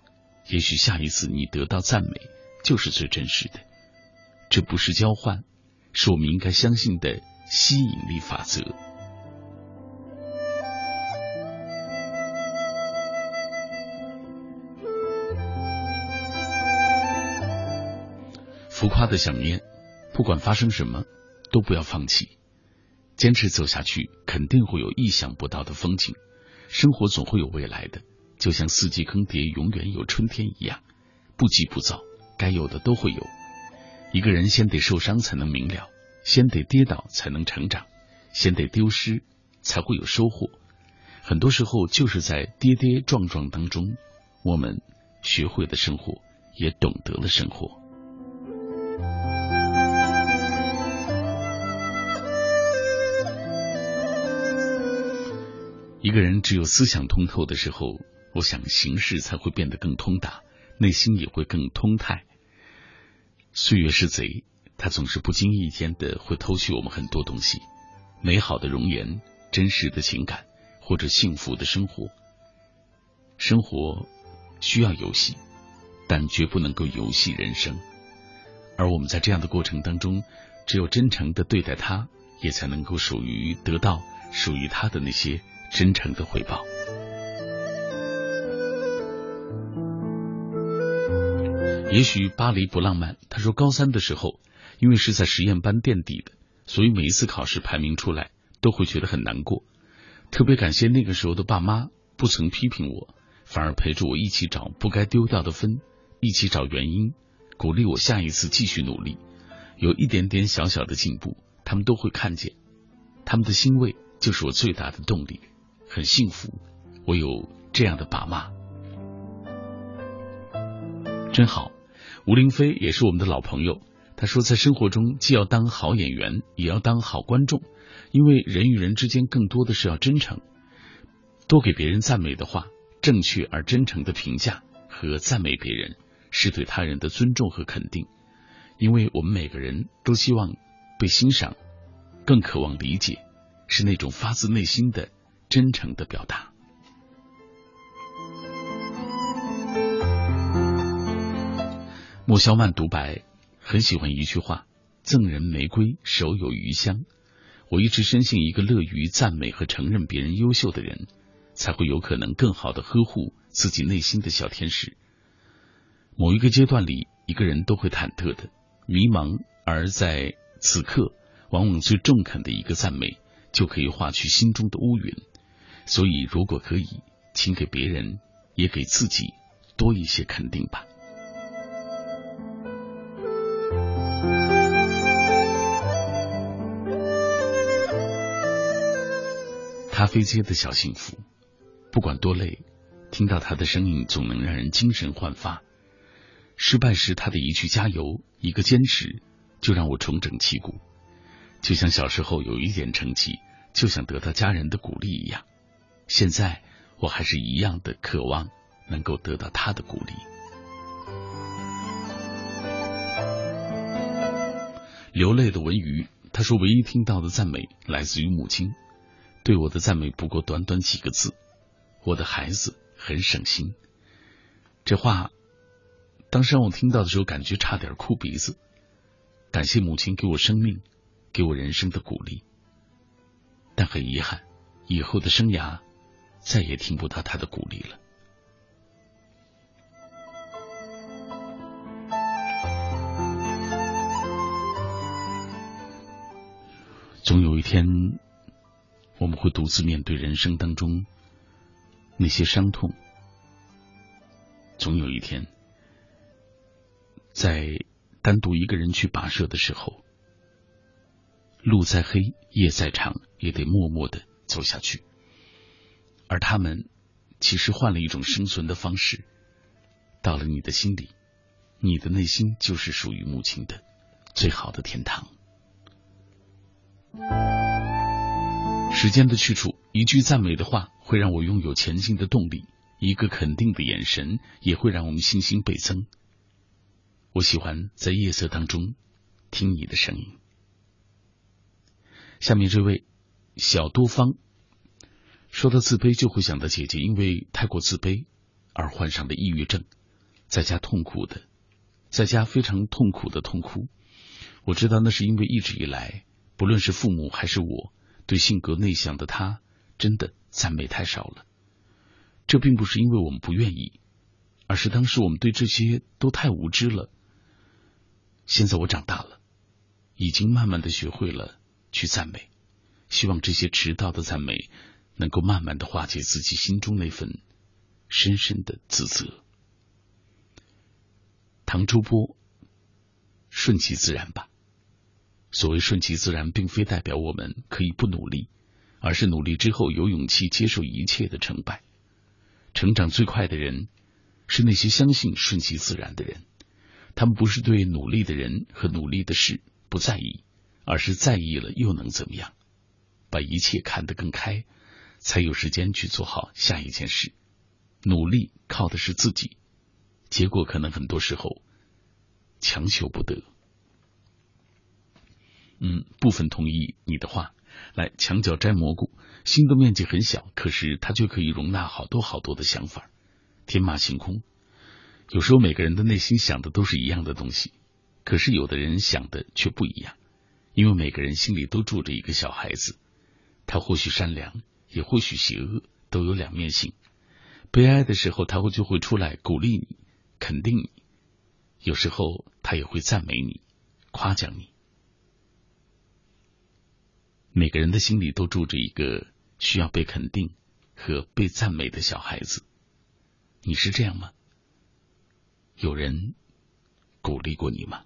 B: 也许下一次你得到赞美，就是最真实的。这不是交换，是我们应该相信的吸引力法则。浮夸的想念，不管发生什么，都不要放弃，坚持走下去，肯定会有意想不到的风景。生活总会有未来的。就像四季更迭，永远有春天一样，不急不躁，该有的都会有。一个人先得受伤才能明了，先得跌倒才能成长，先得丢失才会有收获。很多时候就是在跌跌撞撞当中，我们学会了生活，也懂得了生活。一个人只有思想通透的时候。我想，形势才会变得更通达，内心也会更通泰。岁月是贼，他总是不经意间的会偷去我们很多东西，美好的容颜、真实的情感，或者幸福的生活。生活需要游戏，但绝不能够游戏人生。而我们在这样的过程当中，只有真诚的对待他，也才能够属于得到属于他的那些真诚的回报。也许巴黎不浪漫。他说，高三的时候，因为是在实验班垫底的，所以每一次考试排名出来都会觉得很难过。特别感谢那个时候的爸妈，不曾批评我，反而陪着我一起找不该丢掉的分，一起找原因，鼓励我下一次继续努力。有一点点小小的进步，他们都会看见，他们的欣慰就是我最大的动力。很幸福，我有这样的爸妈，真好。吴林飞也是我们的老朋友，他说在生活中既要当好演员，也要当好观众。因为人与人之间更多的是要真诚，多给别人赞美的话，正确而真诚的评价和赞美别人，是对他人的尊重和肯定。因为我们每个人都希望被欣赏，更渴望理解，是那种发自内心的真诚的表达。莫萧曼独白很喜欢一句话：“赠人玫瑰，手有余香。”我一直深信，一个乐于赞美和承认别人优秀的人，才会有可能更好的呵护自己内心的小天使。某一个阶段里，一个人都会忐忑的、迷茫，而在此刻，往往最中肯的一个赞美，就可以化去心中的乌云。所以，如果可以，请给别人，也给自己多一些肯定吧。咖啡街的小幸福，不管多累，听到他的声音总能让人精神焕发。失败时他的一句加油，一个坚持，就让我重整旗鼓。就像小时候有一点成绩，就想得到家人的鼓励一样，现在我还是一样的渴望能够得到他的鼓励。流泪的文鱼，他说唯一听到的赞美来自于母亲。对我的赞美不过短短几个字，我的孩子很省心。这话当时让我听到的时候，感觉差点哭鼻子。感谢母亲给我生命，给我人生的鼓励。但很遗憾，以后的生涯再也听不到她的鼓励了。总有一天。我们会独自面对人生当中那些伤痛，总有一天，在单独一个人去跋涉的时候，路再黑，夜再长，也得默默的走下去。而他们其实换了一种生存的方式，到了你的心里，你的内心就是属于母亲的最好的天堂。时间的去处，一句赞美的话会让我拥有前进的动力；一个肯定的眼神也会让我们信心倍增。我喜欢在夜色当中听你的声音。下面这位小多方说到自卑，就会想到姐姐因为太过自卑而患上的抑郁症，在家痛苦的，在家非常痛苦的痛哭。我知道那是因为一直以来，不论是父母还是我。对性格内向的他，真的赞美太少了。这并不是因为我们不愿意，而是当时我们对这些都太无知了。现在我长大了，已经慢慢的学会了去赞美，希望这些迟到的赞美能够慢慢的化解自己心中那份深深的自责。唐周波，顺其自然吧。所谓顺其自然，并非代表我们可以不努力，而是努力之后有勇气接受一切的成败。成长最快的人是那些相信顺其自然的人，他们不是对努力的人和努力的事不在意，而是在意了又能怎么样？把一切看得更开，才有时间去做好下一件事。努力靠的是自己，结果可能很多时候强求不得。嗯，部分同意你的话。来，墙角摘蘑菇，心的面积很小，可是它却可以容纳好多好多的想法，天马行空。有时候每个人的内心想的都是一样的东西，可是有的人想的却不一样，因为每个人心里都住着一个小孩子，他或许善良，也或许邪恶，都有两面性。悲哀的时候，他会就会出来鼓励你，肯定你；有时候他也会赞美你，夸奖你。每个人的心里都住着一个需要被肯定和被赞美的小孩子。你是这样吗？有人鼓励过你吗？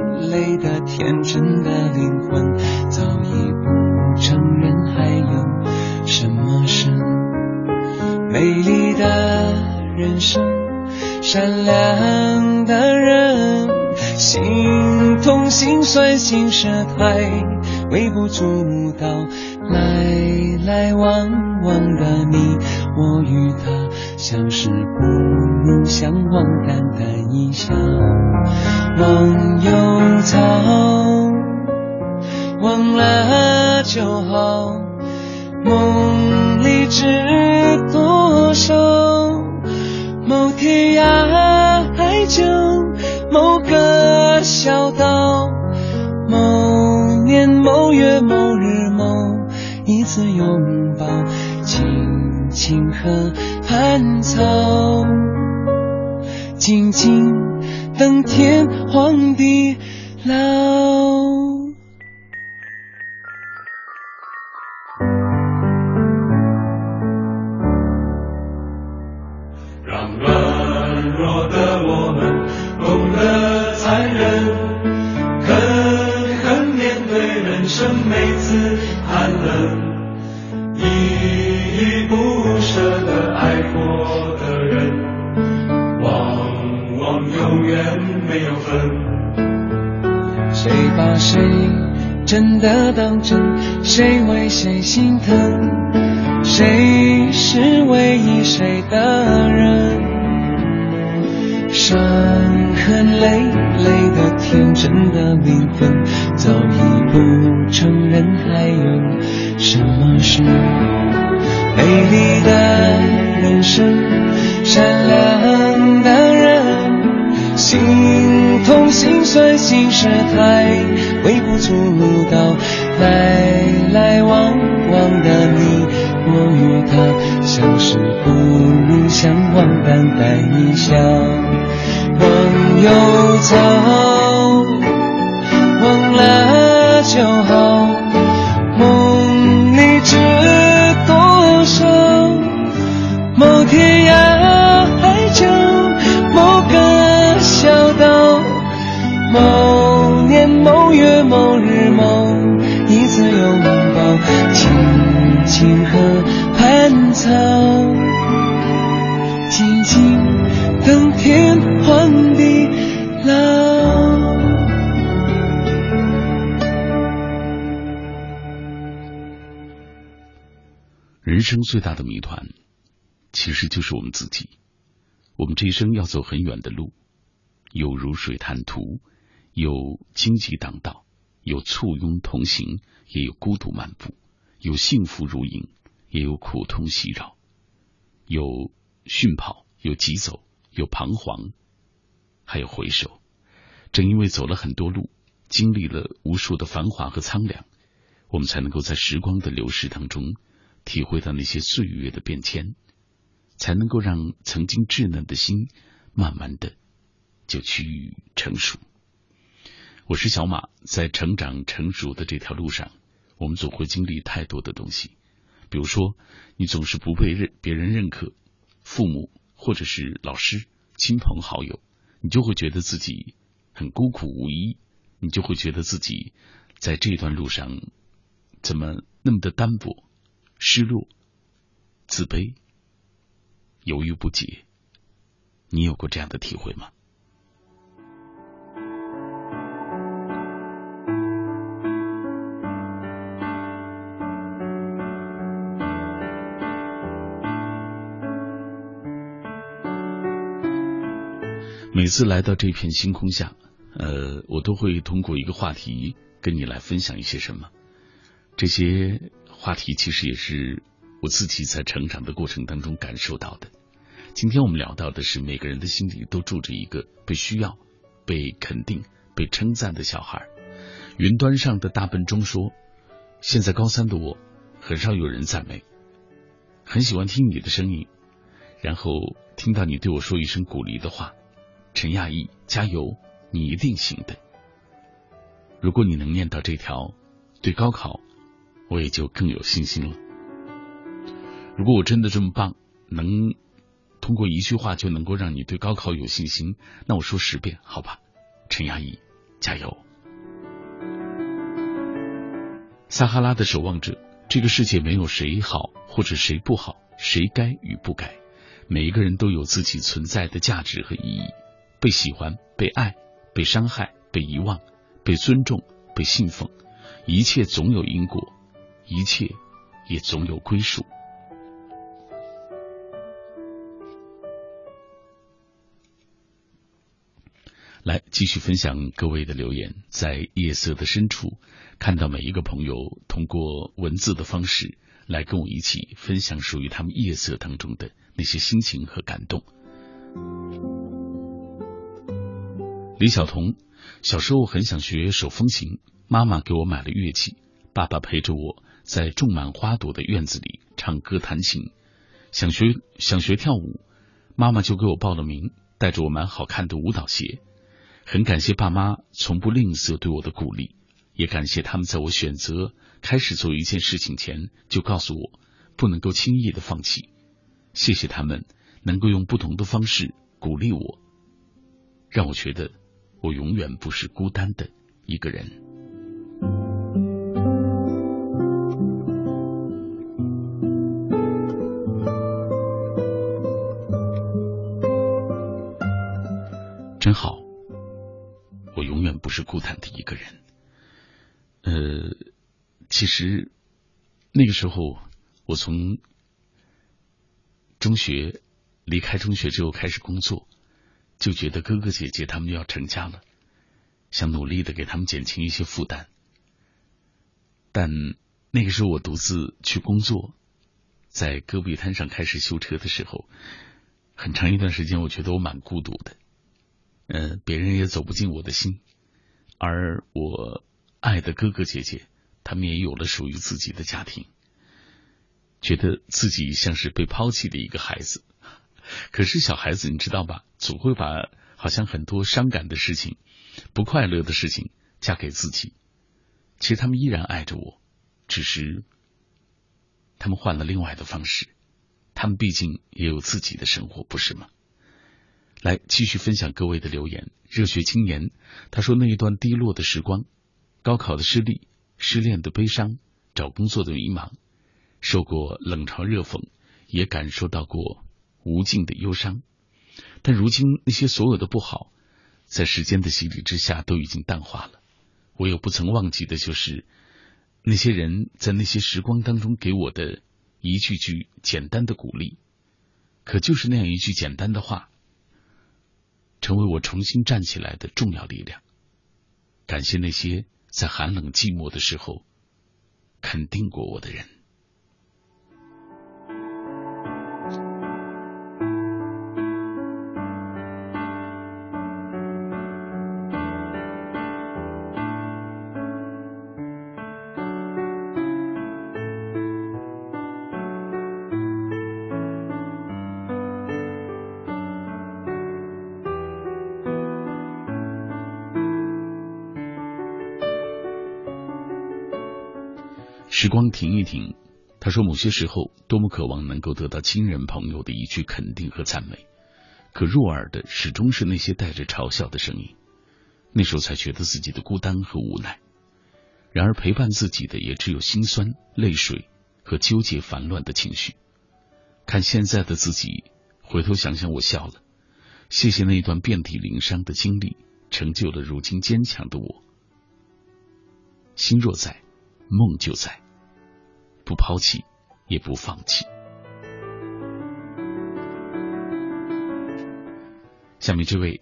E: 累的天真的灵魂，早已不承认还有什么神？美丽的人生，善良的人，心痛心酸心事太微不足道，来来往往的你，我与他相识不如相忘，淡淡一笑，忘忧草，忘了就好，梦里知多少，某天涯海角，某个小岛。某年某月某日某一次拥抱，轻轻和畔草，静静等天荒地老。心酸心事太微不足道，来来往往的你，我与他相识不如相忘，淡淡一笑，忘忧草，
B: 生最大的谜团，其实就是我们自己。我们这一生要走很远的路，有如水滩途，有荆棘挡道，有簇拥同行，也有孤独漫步；有幸福如影，也有苦痛袭扰；有迅跑，有疾走，有彷徨，还有回首。正因为走了很多路，经历了无数的繁华和苍凉，我们才能够在时光的流逝当中。体会到那些岁月的变迁，才能够让曾经稚嫩的心慢慢的就趋于成熟。我是小马，在成长成熟的这条路上，我们总会经历太多的东西。比如说，你总是不被认别人认可，父母或者是老师、亲朋好友，你就会觉得自己很孤苦无依，你就会觉得自己在这段路上怎么那么的单薄。失落自卑犹豫不解。你有过这样的体会吗？每次来到这片星空下呃我都会通过一个话题跟你来分享一些什么。这些话题其实也是我自己在成长的过程当中感受到的。今天我们聊到的是每个人的心里都住着一个被需要、被肯定、被称赞的小孩。云端上的大笨钟说：“现在高三的我，很少有人赞美，很喜欢听你的声音，然后听到你对我说一声鼓励的话。”陈亚艺，加油，你一定行的。如果你能念到这条，对高考，我也就更有信心了。如果我真的这么棒，能通过一句话就能够让你对高考有信心，那我说十遍，好吧？陈阿姨，加油！撒哈拉的守望者，这个世界没有谁好或者谁不好，谁该与不该，每一个人都有自己存在的价值和意义。被喜欢，被爱，被伤害，被遗忘，被尊重，被信奉，一切总有因果，一切也总有归属。来，继续分享各位的留言，在夜色的深处，看到每一个朋友通过文字的方式来跟我一起分享属于他们夜色当中的那些心情和感动。李晓彤，小时候很想学手风琴，妈妈给我买了乐器，爸爸陪着我在种满花朵的院子里唱歌弹琴。想学想学跳舞，妈妈就给我报了名，带着我买好看的舞蹈鞋。很感谢爸妈从不吝啬对我的鼓励，也感谢他们在我选择开始做一件事情前就告诉我不能够轻易的放弃。谢谢他们能够用不同的方式鼓励我，让我觉得。我永远不是孤单的一个人。不是孤单的一个人。呃，其实那个时候，我从中学离开中学之后开始工作。就觉得哥哥姐姐他们要成家了，想努力的给他们减轻一些负担。但那个时候我独自去工作，在戈壁滩上开始修车的时候，很长一段时间我觉得我蛮孤独的，嗯，别人也走不进我的心，而我爱的哥哥姐姐他们也有了属于自己的家庭，觉得自己像是被抛弃的一个孩子。可是小孩子，你知道吧？总会把好像很多伤感的事情、不快乐的事情嫁给自己。其实他们依然爱着我，只是他们换了另外的方式。他们毕竟也有自己的生活，不是吗？来，继续分享各位的留言。热血青年他说：“那一段低落的时光，高考的失利，失恋的悲伤，找工作的迷茫，受过冷嘲热讽，也感受到过。”无尽的忧伤，但如今那些所有的不好，在时间的洗礼之下都已经淡化了。我有不曾忘记的，就是那些人在那些时光当中给我的一句句简单的鼓励。可就是那样一句简单的话，成为我重新站起来的重要力量。感谢那些在寒冷寂寞的时候肯定过我的人。停一停，他说：“某些时候，多么渴望能够得到亲人朋友的一句肯定和赞美，可入耳的始终是那些带着嘲笑的声音。那时候才觉得自己的孤单和无奈。然而陪伴自己的也只有心酸、泪水和纠结烦乱的情绪。看现在的自己，回头想想，我笑了。谢谢那一段遍体鳞伤的经历，成就了如今坚强的我。心若在，梦就在。”不抛弃，也不放弃。下面这位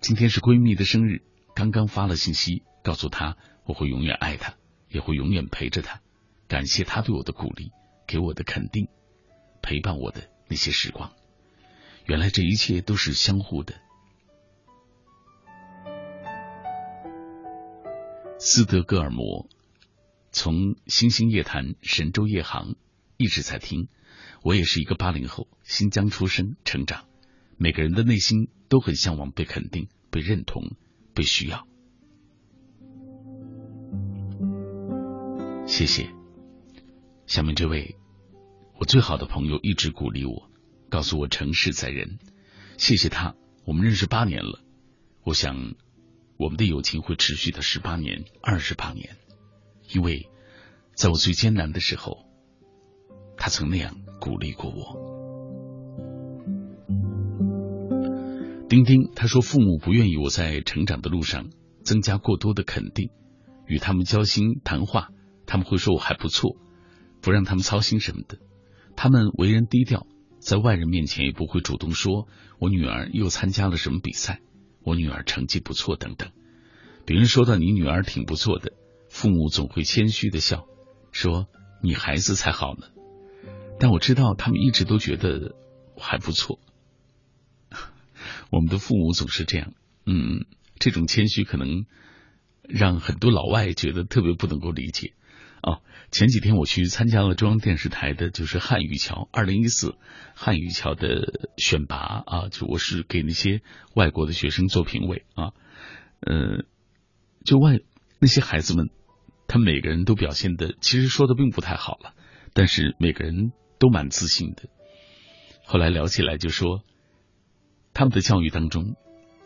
B: 今天是闺蜜的生日，刚刚发了信息告诉她我会永远爱她，也会永远陪着她，感谢她对我的鼓励，给我的肯定，陪伴我的那些时光。原来这一切都是相互的。斯德哥尔摩，从星星夜谈、神州夜航一直在听。我也是一个八零后，新疆出生成长。每个人的内心都很向往被肯定、被认同、被需要。谢谢。下面这位，我最好的朋友一直鼓励我，告诉我成事在人。谢谢他，我们认识八年了。我想。我们的友情会持续的十八年、二十八年，因为在我最艰难的时候，他曾那样鼓励过我。丁丁他说，父母不愿意我在成长的路上增加过多的肯定，与他们交心谈话，他们会说我还不错，不让他们操心什么的。他们为人低调，在外人面前也不会主动说我女儿又参加了什么比赛。我女儿成绩不错，等等。别人说到你女儿挺不错的，父母总会谦虚的笑，说你孩子才好呢。但我知道他们一直都觉得还不错。我们的父母总是这样，嗯，这种谦虚可能让很多老外觉得特别不能够理解。哦，前几天我去参加了中央电视台的，就是汉语桥二零一四汉语桥的选拔啊，就我是给那些外国的学生做评委啊，呃，就外那些孩子们，他们每个人都表现的其实说的并不太好了，但是每个人都蛮自信的。后来聊起来就说，他们的教育当中，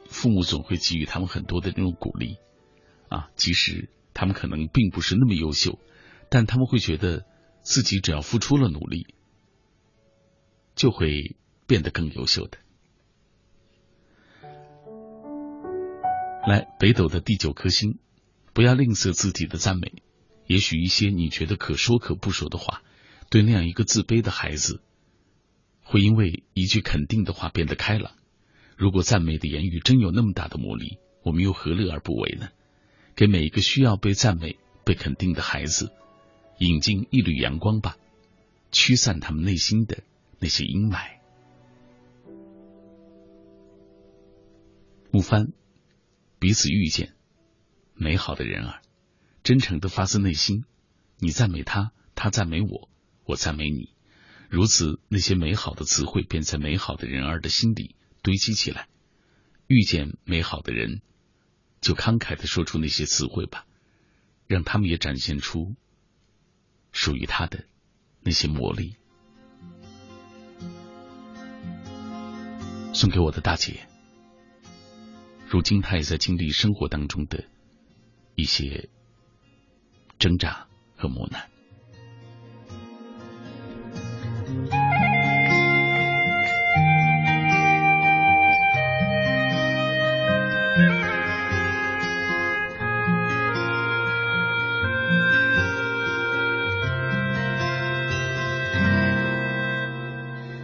B: 父母总会给予他们很多的那种鼓励啊，即使他们可能并不是那么优秀。但他们会觉得自己只要付出了努力，就会变得更优秀的。来，北斗的第九颗星，不要吝啬自己的赞美。也许一些你觉得可说可不说的话，对那样一个自卑的孩子，会因为一句肯定的话变得开朗。如果赞美的言语真有那么大的魔力，我们又何乐而不为呢？给每一个需要被赞美、被肯定的孩子。引进一缕阳光吧，驱散他们内心的那些阴霾。木帆，彼此遇见，美好的人儿，真诚的发自内心。你赞美他，他赞美我，我赞美你。如此，那些美好的词汇便在美好的人儿的心里堆积起来。遇见美好的人，就慷慨的说出那些词汇吧，让他们也展现出。属于他的那些魔力，送给我的大姐。如今，她也在经历生活当中的一些挣扎和磨难。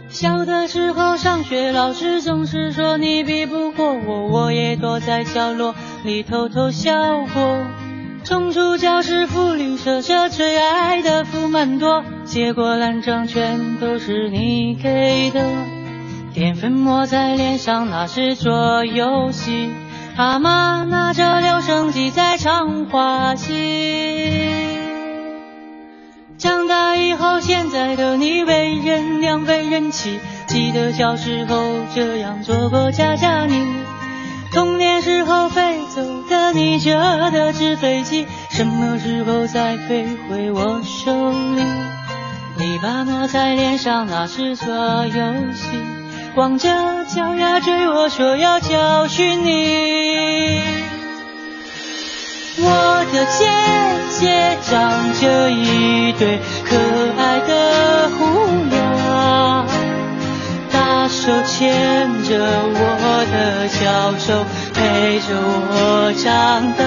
F: 小的时候上学，老师总是说你比不过我，我也躲在角落里偷偷笑过。冲出教室，福利社社最爱的福满多，结果烂账全都是你给的。淀粉抹在脸上，那是做游戏。阿妈拿着留声机在唱花戏。长大以后，现在的你为人娘为人妻，记得小时候这样做过家家你。童年时候飞走的你折的纸飞机，什么时候再飞回我手里？你把墨在脸上那是做游戏，光着脚丫追我说要教训你。我的姐姐长着一对可爱的虎牙，大手牵着我的小手，陪着我长大。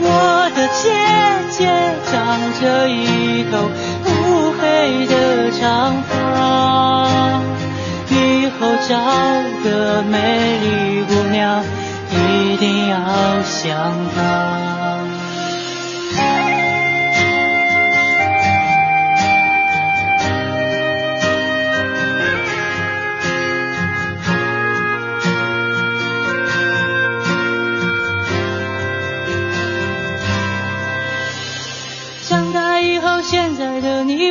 F: 我的姐姐长着一头乌黑的长发，以后找个美丽姑娘，一。定要像她。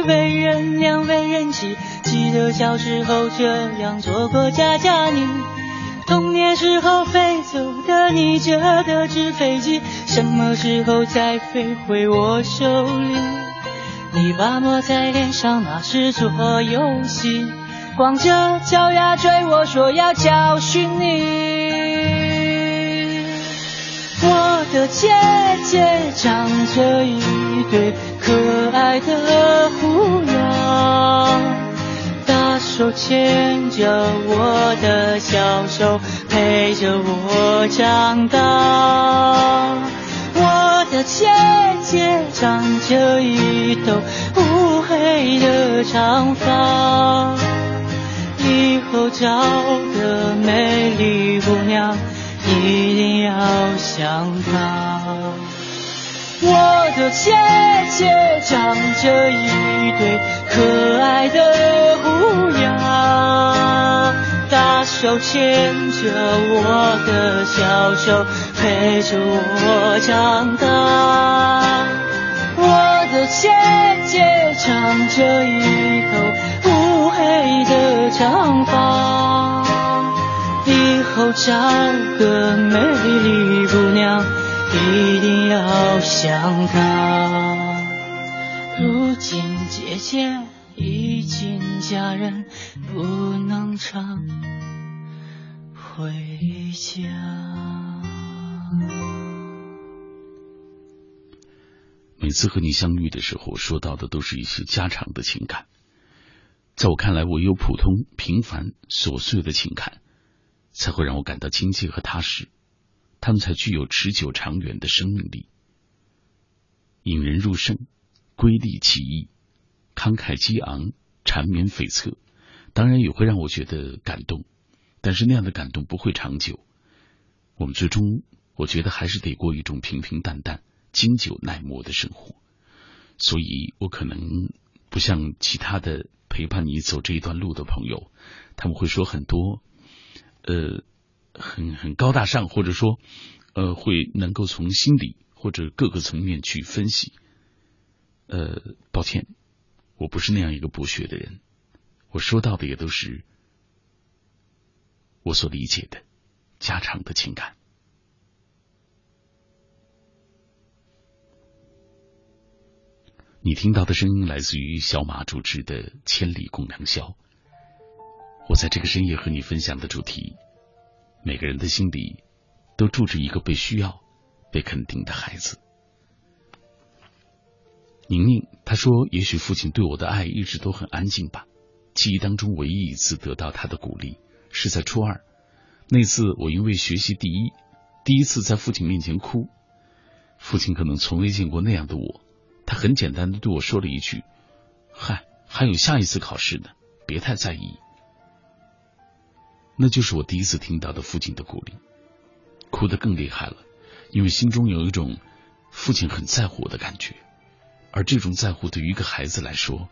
F: 为人娘为人妻，记得小时候这样做过家家你。童年时候飞走的你折的纸飞机，什么时候再飞回我手里？你把抹在脸上，那是做游戏，光着脚丫追我说要教训你。我的姐姐长着一对可爱的胡杨，大手牵着我的小手，陪着我长大。我的姐姐长着一头乌黑的长发，以后找个美丽姑娘。一定要想她。我的姐姐长着一对可爱的虎牙，大手牵着我的小手，陪着我长大。我的姐姐长着一头乌黑的长发。以后找个美丽姑娘，一定要像她。如今姐姐已经嫁人，不能常回家。
B: 每次和你相遇的时候，说到的都是一些家常的情感。在我看来，唯有普通、平凡、琐碎的情感。才会让我感到亲切和踏实，他们才具有持久长远的生命力，引人入胜，瑰丽奇异，慷慨激昂，缠绵悱恻，当然也会让我觉得感动，但是那样的感动不会长久，我们最终我觉得还是得过一种平平淡淡、经久耐磨的生活，所以我可能不像其他的陪伴你走这一段路的朋友，他们会说很多。呃，很很高大上，或者说，呃，会能够从心理或者各个层面去分析。呃，抱歉，我不是那样一个博学的人，我说到的也都是我所理解的家常的情感。你听到的声音来自于小马主持的《千里共良宵》。我在这个深夜和你分享的主题，每个人的心里都住着一个被需要、被肯定的孩子。宁宁她说：“也许父亲对我的爱一直都很安静吧。记忆当中唯一一次得到他的鼓励，是在初二那次，我因为学习第一，第一次在父亲面前哭。父亲可能从未见过那样的我，他很简单的对我说了一句：‘嗨，还有下一次考试呢，别太在意。’”那就是我第一次听到的父亲的鼓励，哭得更厉害了，因为心中有一种父亲很在乎我的感觉，而这种在乎对于一个孩子来说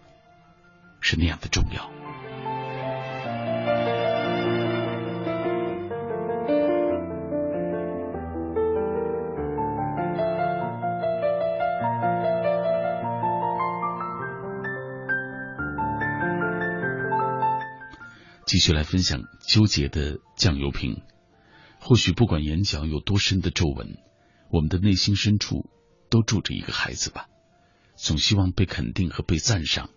B: 是那样的重要。继续来分享纠结的酱油瓶。或许不管眼角有多深的皱纹，我们的内心深处都住着一个孩子吧。总希望被肯定和被赞赏。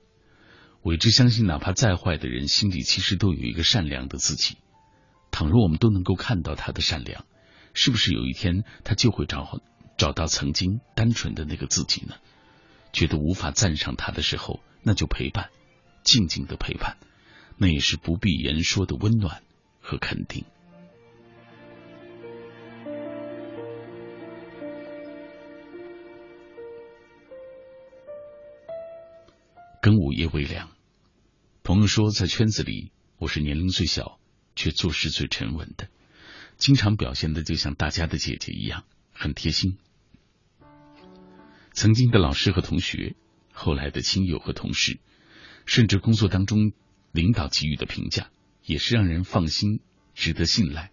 B: 我一直相信，哪怕再坏的人，心里其实都有一个善良的自己。倘若我们都能够看到他的善良，是不是有一天他就会找找到曾经单纯的那个自己呢？觉得无法赞赏他的时候，那就陪伴，静静的陪伴。那也是不必言说的温暖和肯定。跟午夜微凉，朋友说，在圈子里，我是年龄最小，却做事最沉稳的。经常表现的就像大家的姐姐一样，很贴心。曾经的老师和同学，后来的亲友和同事，甚至工作当中领导给予的评价，也是让人放心、值得信赖。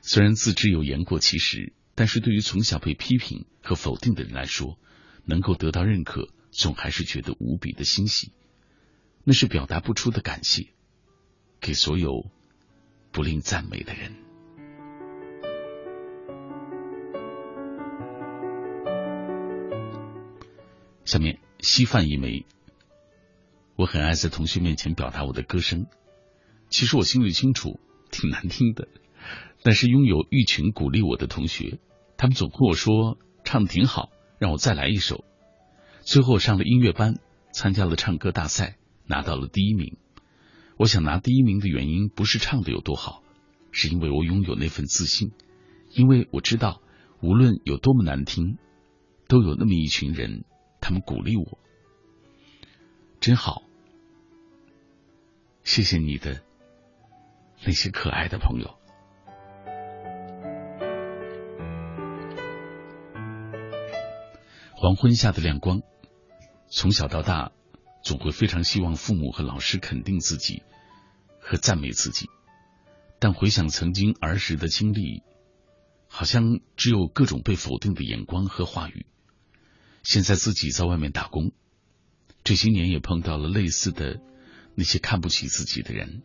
B: 虽然自知有言过其实，但是对于从小被批评和否定的人来说，能够得到认可，总还是觉得无比的欣喜。那是表达不出的感谢，给所有不吝赞美的人。下面稀饭一枚。我很爱在同学面前表达我的歌声，其实我心里清楚，挺难听的。但是拥有一群鼓励我的同学，他们总和我说唱的挺好，让我再来一首。最后上了音乐班，参加了唱歌大赛，拿到了第一名。我想拿第一名的原因不是唱的有多好，是因为我拥有那份自信，因为我知道无论有多么难听，都有那么一群人。他们鼓励我，真好。谢谢你的那些可爱的朋友。黄昏下的亮光，从小到大，总会非常希望父母和老师肯定自己和赞美自己，但回想曾经儿时的经历，好像只有各种被否定的眼光和话语。现在自己在外面打工，这些年也碰到了类似的那些看不起自己的人，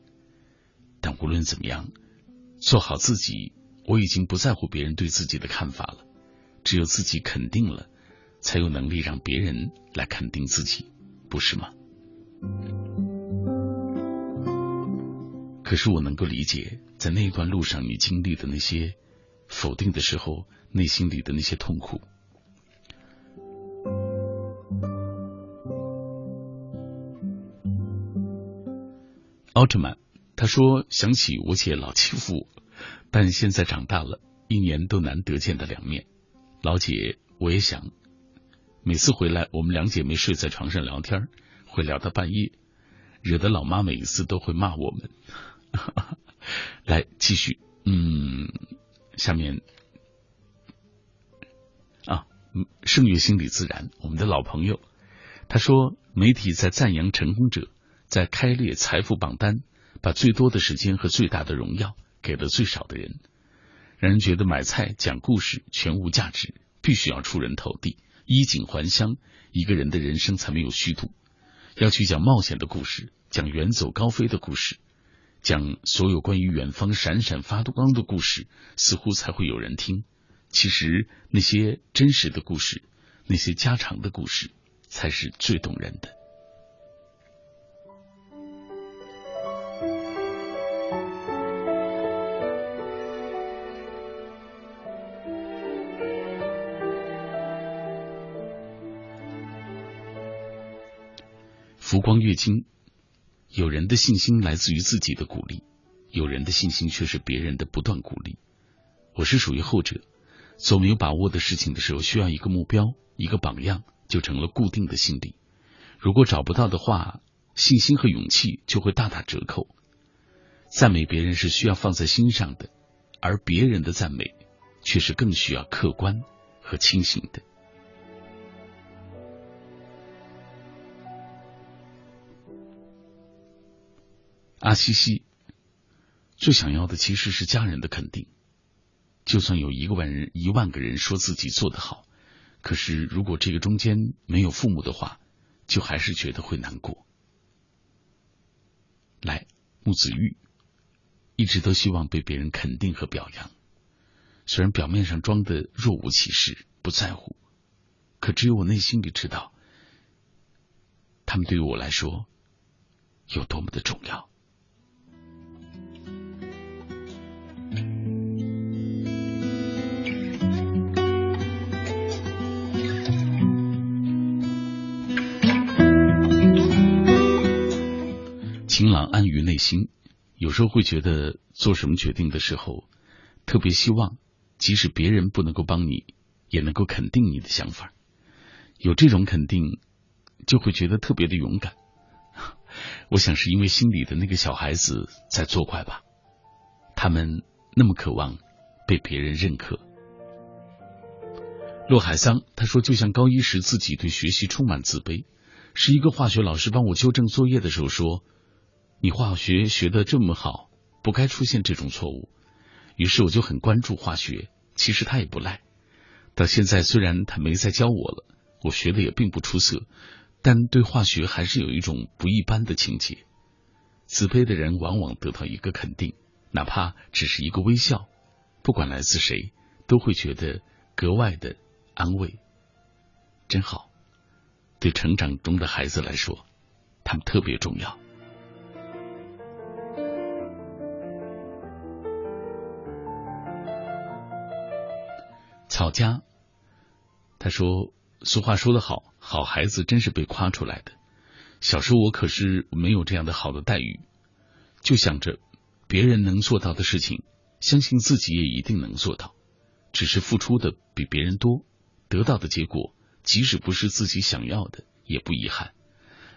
B: 但无论怎么样，做好自己，我已经不在乎别人对自己的看法了。只有自己肯定了，才有能力让别人来肯定自己，不是吗？可是我能够理解，在那一段路上你经历的那些否定的时候，内心里的那些痛苦。奥特曼，他说：“想起我姐老欺负我，但现在长大了，一年都难得见的两面。老姐，我也想，每次回来，我们两姐妹睡在床上聊天，会聊到半夜，惹得老妈每一次都会骂我们。来继续，嗯，下面啊，圣月心理自然，我们的老朋友，他说，媒体在赞扬成功者。”在开列财富榜单，把最多的时间和最大的荣耀给了最少的人，让人觉得买菜讲故事全无价值，必须要出人头地，衣锦还乡，一个人的人生才没有虚度。要去讲冒险的故事，讲远走高飞的故事，讲所有关于远方闪闪发光的故事，似乎才会有人听。其实那些真实的故事，那些家常的故事，才是最动人的。光月经，有人的信心来自于自己的鼓励，有人的信心却是别人的不断鼓励。我是属于后者，做没有把握的事情的时候，需要一个目标，一个榜样，就成了固定的心理。如果找不到的话，信心和勇气就会大打折扣。赞美别人是需要放在心上的，而别人的赞美却是更需要客观和清醒的。阿西西最想要的其实是家人的肯定，就算有一个万人、一万个人说自己做得好，可是如果这个中间没有父母的话，就还是觉得会难过。来，木子玉一直都希望被别人肯定和表扬，虽然表面上装的若无其事、不在乎，可只有我内心里知道，他们对于我来说有多么的重要。晴朗安于内心，有时候会觉得做什么决定的时候，特别希望，即使别人不能够帮你，也能够肯定你的想法。有这种肯定，就会觉得特别的勇敢。我想是因为心里的那个小孩子在作怪吧。他们那么渴望被别人认可。洛海桑他说，就像高一时自己对学习充满自卑，是一个化学老师帮我纠正作业的时候说：“你化学学的这么好，不该出现这种错误。”于是我就很关注化学，其实他也不赖。到现在虽然他没再教我了，我学的也并不出色，但对化学还是有一种不一般的情结。自卑的人往往得到一个肯定，哪怕只是一个微笑，不管来自谁，都会觉得格外的安慰。真好，对成长中的孩子来说，他们特别重要。曹家，他说：“俗话说得好，好孩子真是被夸出来的。小时候我可是没有这样的好的待遇，就想着别人能做到的事情，相信自己也一定能做到。只是付出的比别人多，得到的结果即使不是自己想要的，也不遗憾。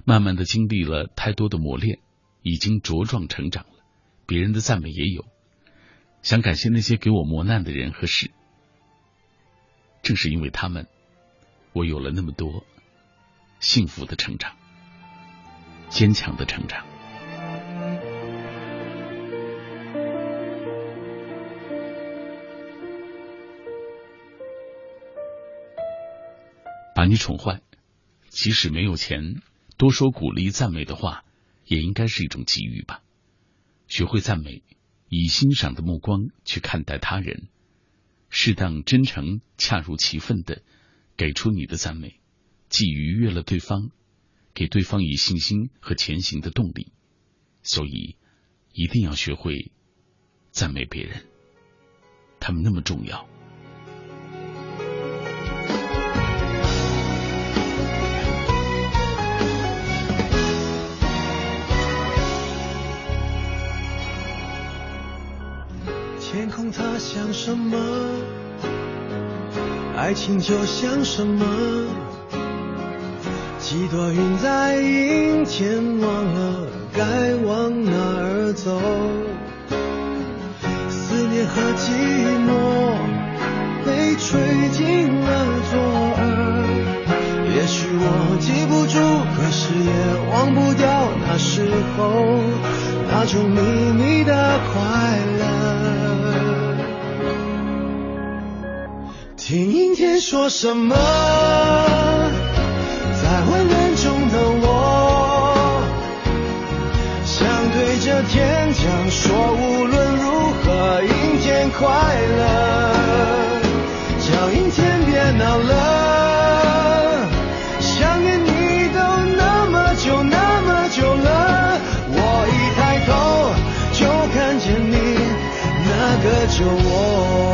B: 慢慢的经历了太多的磨练，已经茁壮成长了。别人的赞美也有，想感谢那些给我磨难的人和事。”正是因为他们，我有了那么多幸福的成长，坚强的成长。把你宠坏，即使没有钱，多说鼓励赞美的话，也应该是一种机遇吧。学会赞美，以欣赏的目光去看待他人。适当、真诚、恰如其分的给出你的赞美，既愉悦了对方，给对方以信心和前行的动力。所以，一定要学会赞美别人，他们那么重要。
G: 像什么？爱情就像什么？几朵云在阴天，忘了该往哪儿走。思念和寂寞被吹进了左耳。也许我记不住，可是也忘不掉那时候那种秘密的快乐。听阴天说什么，在混乱中的我，想对着天讲说，无论如何，阴天快乐，叫阴天别闹了，想念你都那么久那么久了，我一抬头就看见你那个酒窝。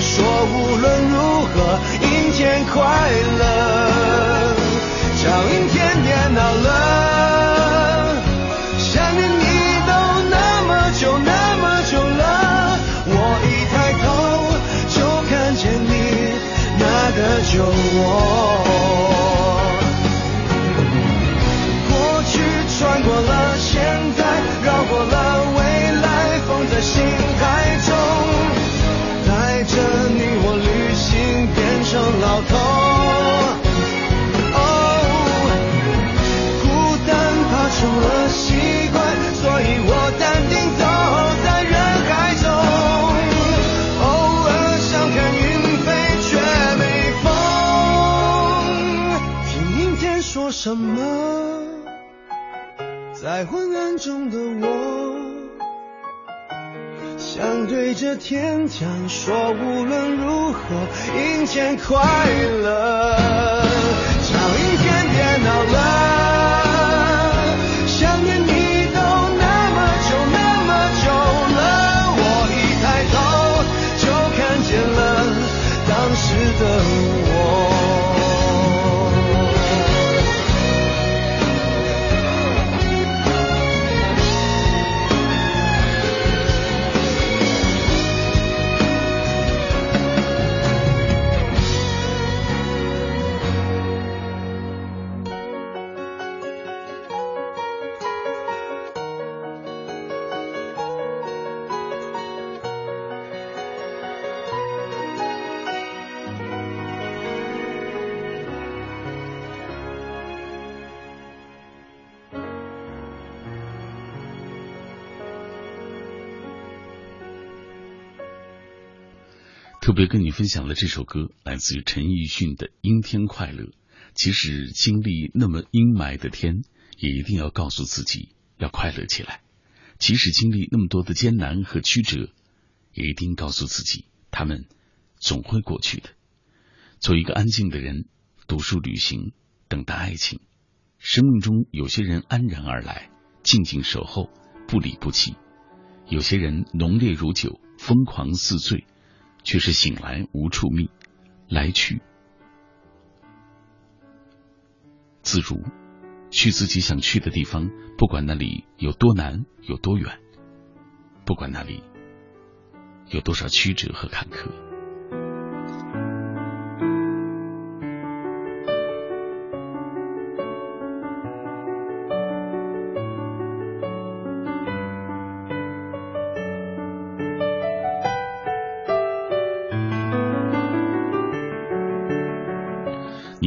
G: 说，无论如何，阴天快乐，叫阴天别闹了。想念你都那么久那么久了，我一抬头就看见你那个酒窝。
H: 什么？在昏暗中的我，想对着天讲说，无论如何阴天快乐。
B: 特别跟你分享的这首歌，来自于陈奕迅的《阴天快乐》。即使经历那么阴霾的天，也一定要告诉自己要快乐起来。即使经历那么多的艰难和曲折，也一定告诉自己，他们总会过去的。做一个安静的人，读书、旅行，等待爱情。生命中有些人安然而来，静静守候，不离不弃；有些人浓烈如酒，疯狂似醉。却是醒来无处觅，来去自如，去自己想去的地方，不管那里有多难有多远，不管那里有多少曲折和坎坷。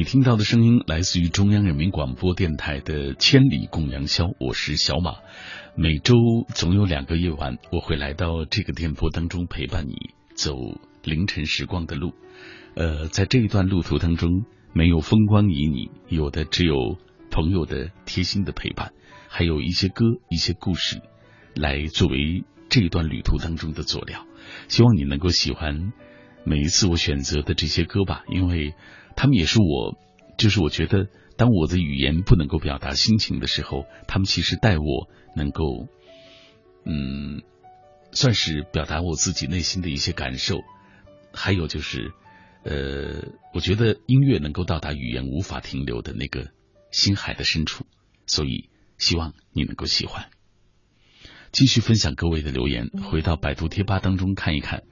B: 听到的声音来自于中央人民广播电台的《千里共良宵》，我是小马。每周总有两个夜晚，我会来到这个电波当中陪伴你走凌晨时光的路。呃，在这一段路途当中，没有风光旖旎，有的只有朋友的贴心的陪伴，还有一些歌、一些故事，来作为这一段旅途当中的佐料。希望你能够喜欢每一次我选择的这些歌吧，因为。他们也是我，就是我觉得，当我的语言不能够表达心情的时候，他们其实带我能够，嗯，算是表达我自己内心的一些感受。还有就是，呃，我觉得音乐能够到达语言无法停留的那个心海的深处，所以希望你能够喜欢。继续分享各位的留言，回到百度贴吧当中看一看。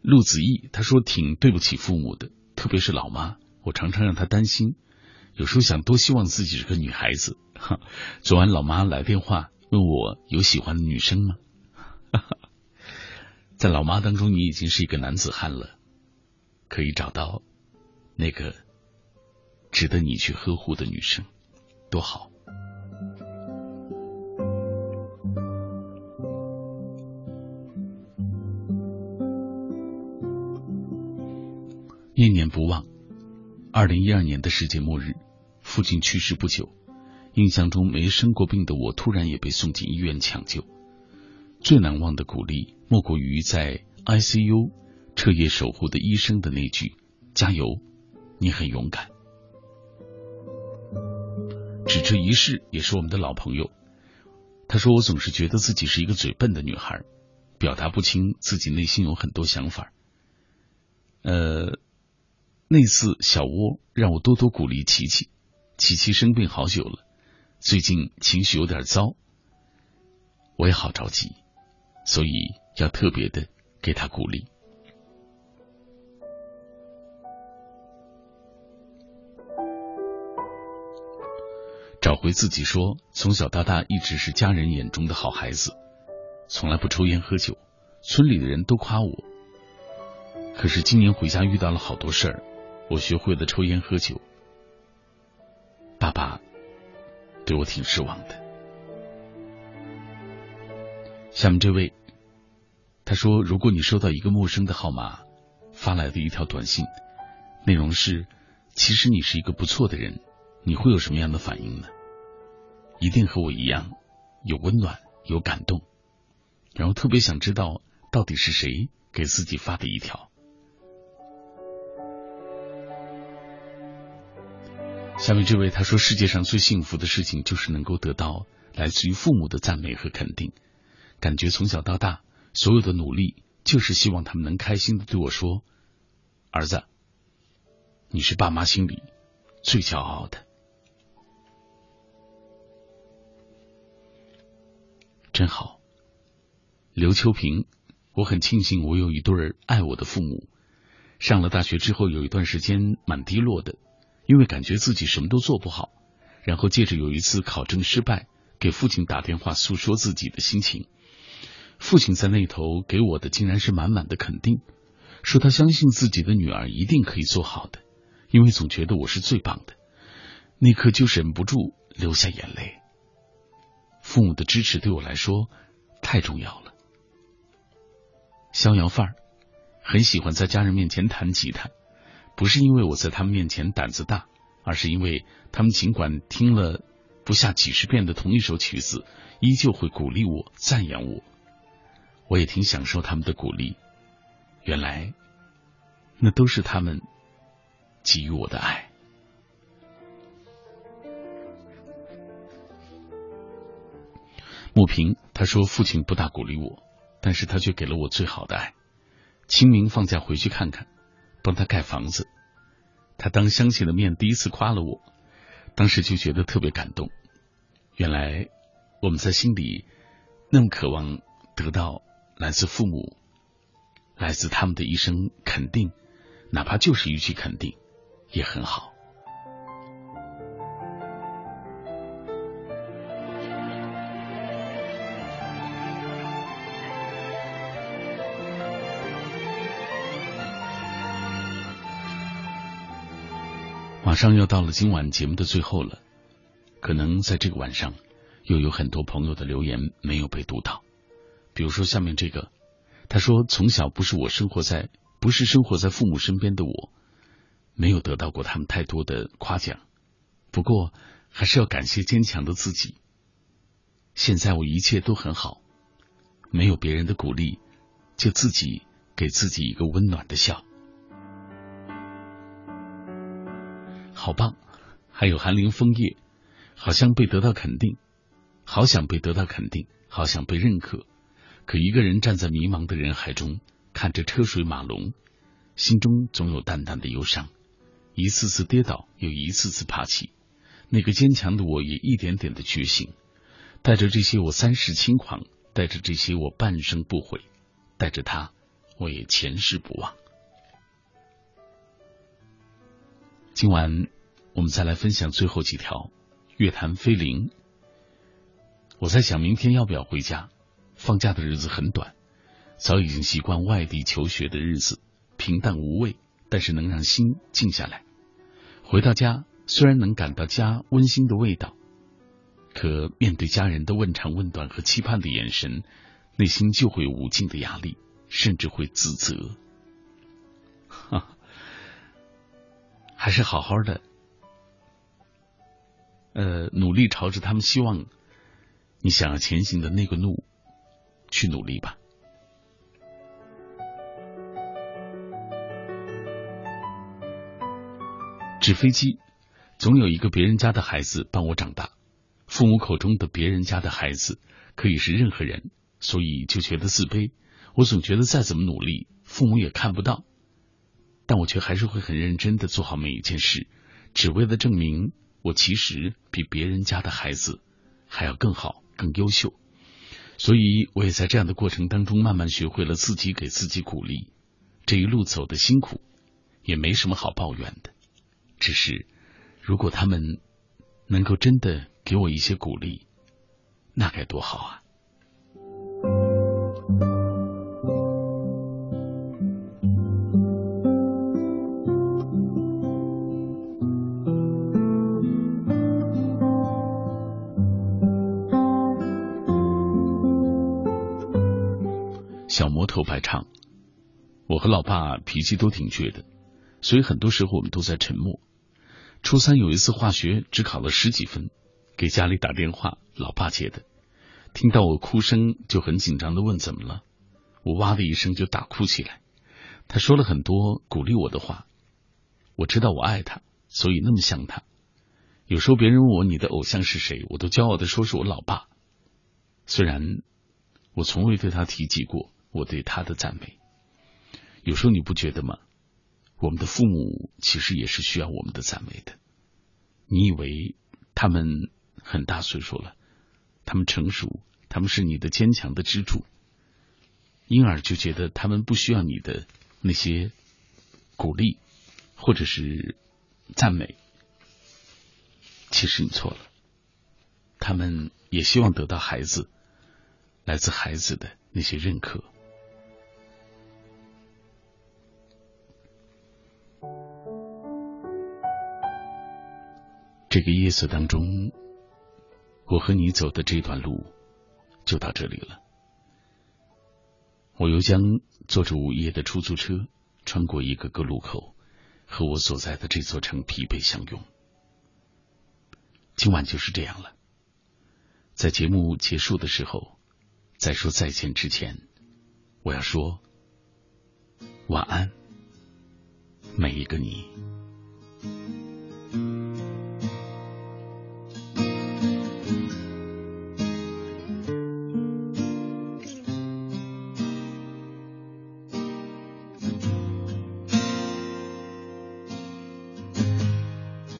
B: 陆子毅他说挺对不起父母的，特别是老妈。我常常让他担心，有时候想多希望自己是个女孩子。哈昨晚老妈来电话问我有喜欢的女生吗？在老妈当中，你已经是一个男子汉了，可以找到那个值得你去呵护的女生，多好。念念不忘。二零一二年的世界末日，父亲去世不久，印象中没生过病的我突然也被送进医院抢救。最难忘的鼓励，莫过于在 ICU 彻夜守护的医生的那句“加油，你很勇敢”。只这一世也是我们的老朋友。他说：“我总是觉得自己是一个嘴笨的女孩，表达不清自己内心有很多想法。”呃。那次小窝让我多多鼓励琪琪，琪琪生病好久了，最近情绪有点糟，我也好着急，所以要特别的给他鼓励。找回自己说，从小到大一直是家人眼中的好孩子，从来不抽烟喝酒，村里的人都夸我。可是今年回家遇到了好多事儿。我学会了抽烟喝酒，爸爸对我挺失望的。下面这位，他说：“如果你收到一个陌生的号码发来的一条短信，内容是‘其实你是一个不错的人，你会有什么样的反应呢？一定和我一样，有温暖，有感动，然后特别想知道到底是谁给自己发的一条。下面这位他说：“世界上最幸福的事情就是能够得到来自于父母的赞美和肯定，感觉从小到大所有的努力就是希望他们能开心的对我说，儿子，你是爸妈心里最骄傲的，真好。”刘秋平，我很庆幸我有一对爱我的父母。上了大学之后有一段时间蛮低落的。因为感觉自己什么都做不好，然后借着有一次考证失败，给父亲打电话诉说自己的心情。父亲在那头给我的竟然是满满的肯定，说他相信自己的女儿一定可以做好的，因为总觉得我是最棒的。那刻就忍不住流下眼泪。父母的支持对我来说太重要了。逍遥范儿，很喜欢在家人面前弹吉他。不是因为我在他们面前胆子大，而是因为他们尽管听了不下几十遍的同一首曲子，依旧会鼓励我、赞扬我。我也挺享受他们的鼓励。原来，那都是他们给予我的爱。慕平他说：“父亲不大鼓励我，但是他却给了我最好的爱。清明放假回去看看。”帮他盖房子，他当乡亲的面第一次夸了我，当时就觉得特别感动。原来我们在心里那么渴望得到来自父母、来自他们的一声肯定，哪怕就是一句肯定，也很好。上要到了今晚节目的最后了，可能在这个晚上又有很多朋友的留言没有被读到。比如说下面这个，他说：“从小不是我生活在，不是生活在父母身边的我，没有得到过他们太多的夸奖。不过还是要感谢坚强的自己。现在我一切都很好，没有别人的鼓励，就自己给自己一个温暖的笑。”好棒！还有寒林枫叶，好像被得到肯定，好想被得到肯定，好想被认可。可一个人站在迷茫的人海中，看着车水马龙，心中总有淡淡的忧伤。一次次跌倒，又一次次爬起。那个坚强的我也一点点的觉醒。带着这些，我三世轻狂；带着这些，我半生不悔；带着他，我也前世不忘。今晚我们再来分享最后几条。乐坛飞灵，我在想明天要不要回家？放假的日子很短，早已经习惯外地求学的日子，平淡无味，但是能让心静下来。回到家，虽然能感到家温馨的味道，可面对家人的问长问短和期盼的眼神，内心就会无尽的压力，甚至会自责。还是好好的，呃，努力朝着他们希望你想要前行的那个路去努力吧。纸飞机，总有一个别人家的孩子帮我长大。父母口中的别人家的孩子可以是任何人，所以就觉得自卑。我总觉得再怎么努力，父母也看不到。但我却还是会很认真的做好每一件事，只为了证明我其实比别人家的孩子还要更好、更优秀。所以我也在这样的过程当中慢慢学会了自己给自己鼓励。这一路走的辛苦，也没什么好抱怨的。只是如果他们能够真的给我一些鼓励，那该多好啊！小魔头白唱，我和老爸脾气都挺倔的，所以很多时候我们都在沉默。初三有一次化学只考了十几分，给家里打电话，老爸接的，听到我哭声就很紧张的问怎么了，我哇的一声就大哭起来。他说了很多鼓励我的话，我知道我爱他，所以那么想他。有时候别人问我你的偶像是谁，我都骄傲的说是我老爸。虽然我从未对他提及过我对他的赞美。有时候你不觉得吗？我们的父母其实也是需要我们的赞美的。你以为他们很大岁数了，他们成熟，他们是你的坚强的支柱，因而就觉得他们不需要你的那些鼓励或者是赞美。其实你错了，他们也希望得到孩子来自孩子的那些认可。这个夜色当中，我和你走的这段路就到这里了。我又将坐着午夜的出租车，穿过一个个路口，和我所在的这座城疲惫相拥。今晚就是这样了。在节目结束的时候，在说再见之前，我要说晚安，每一个你。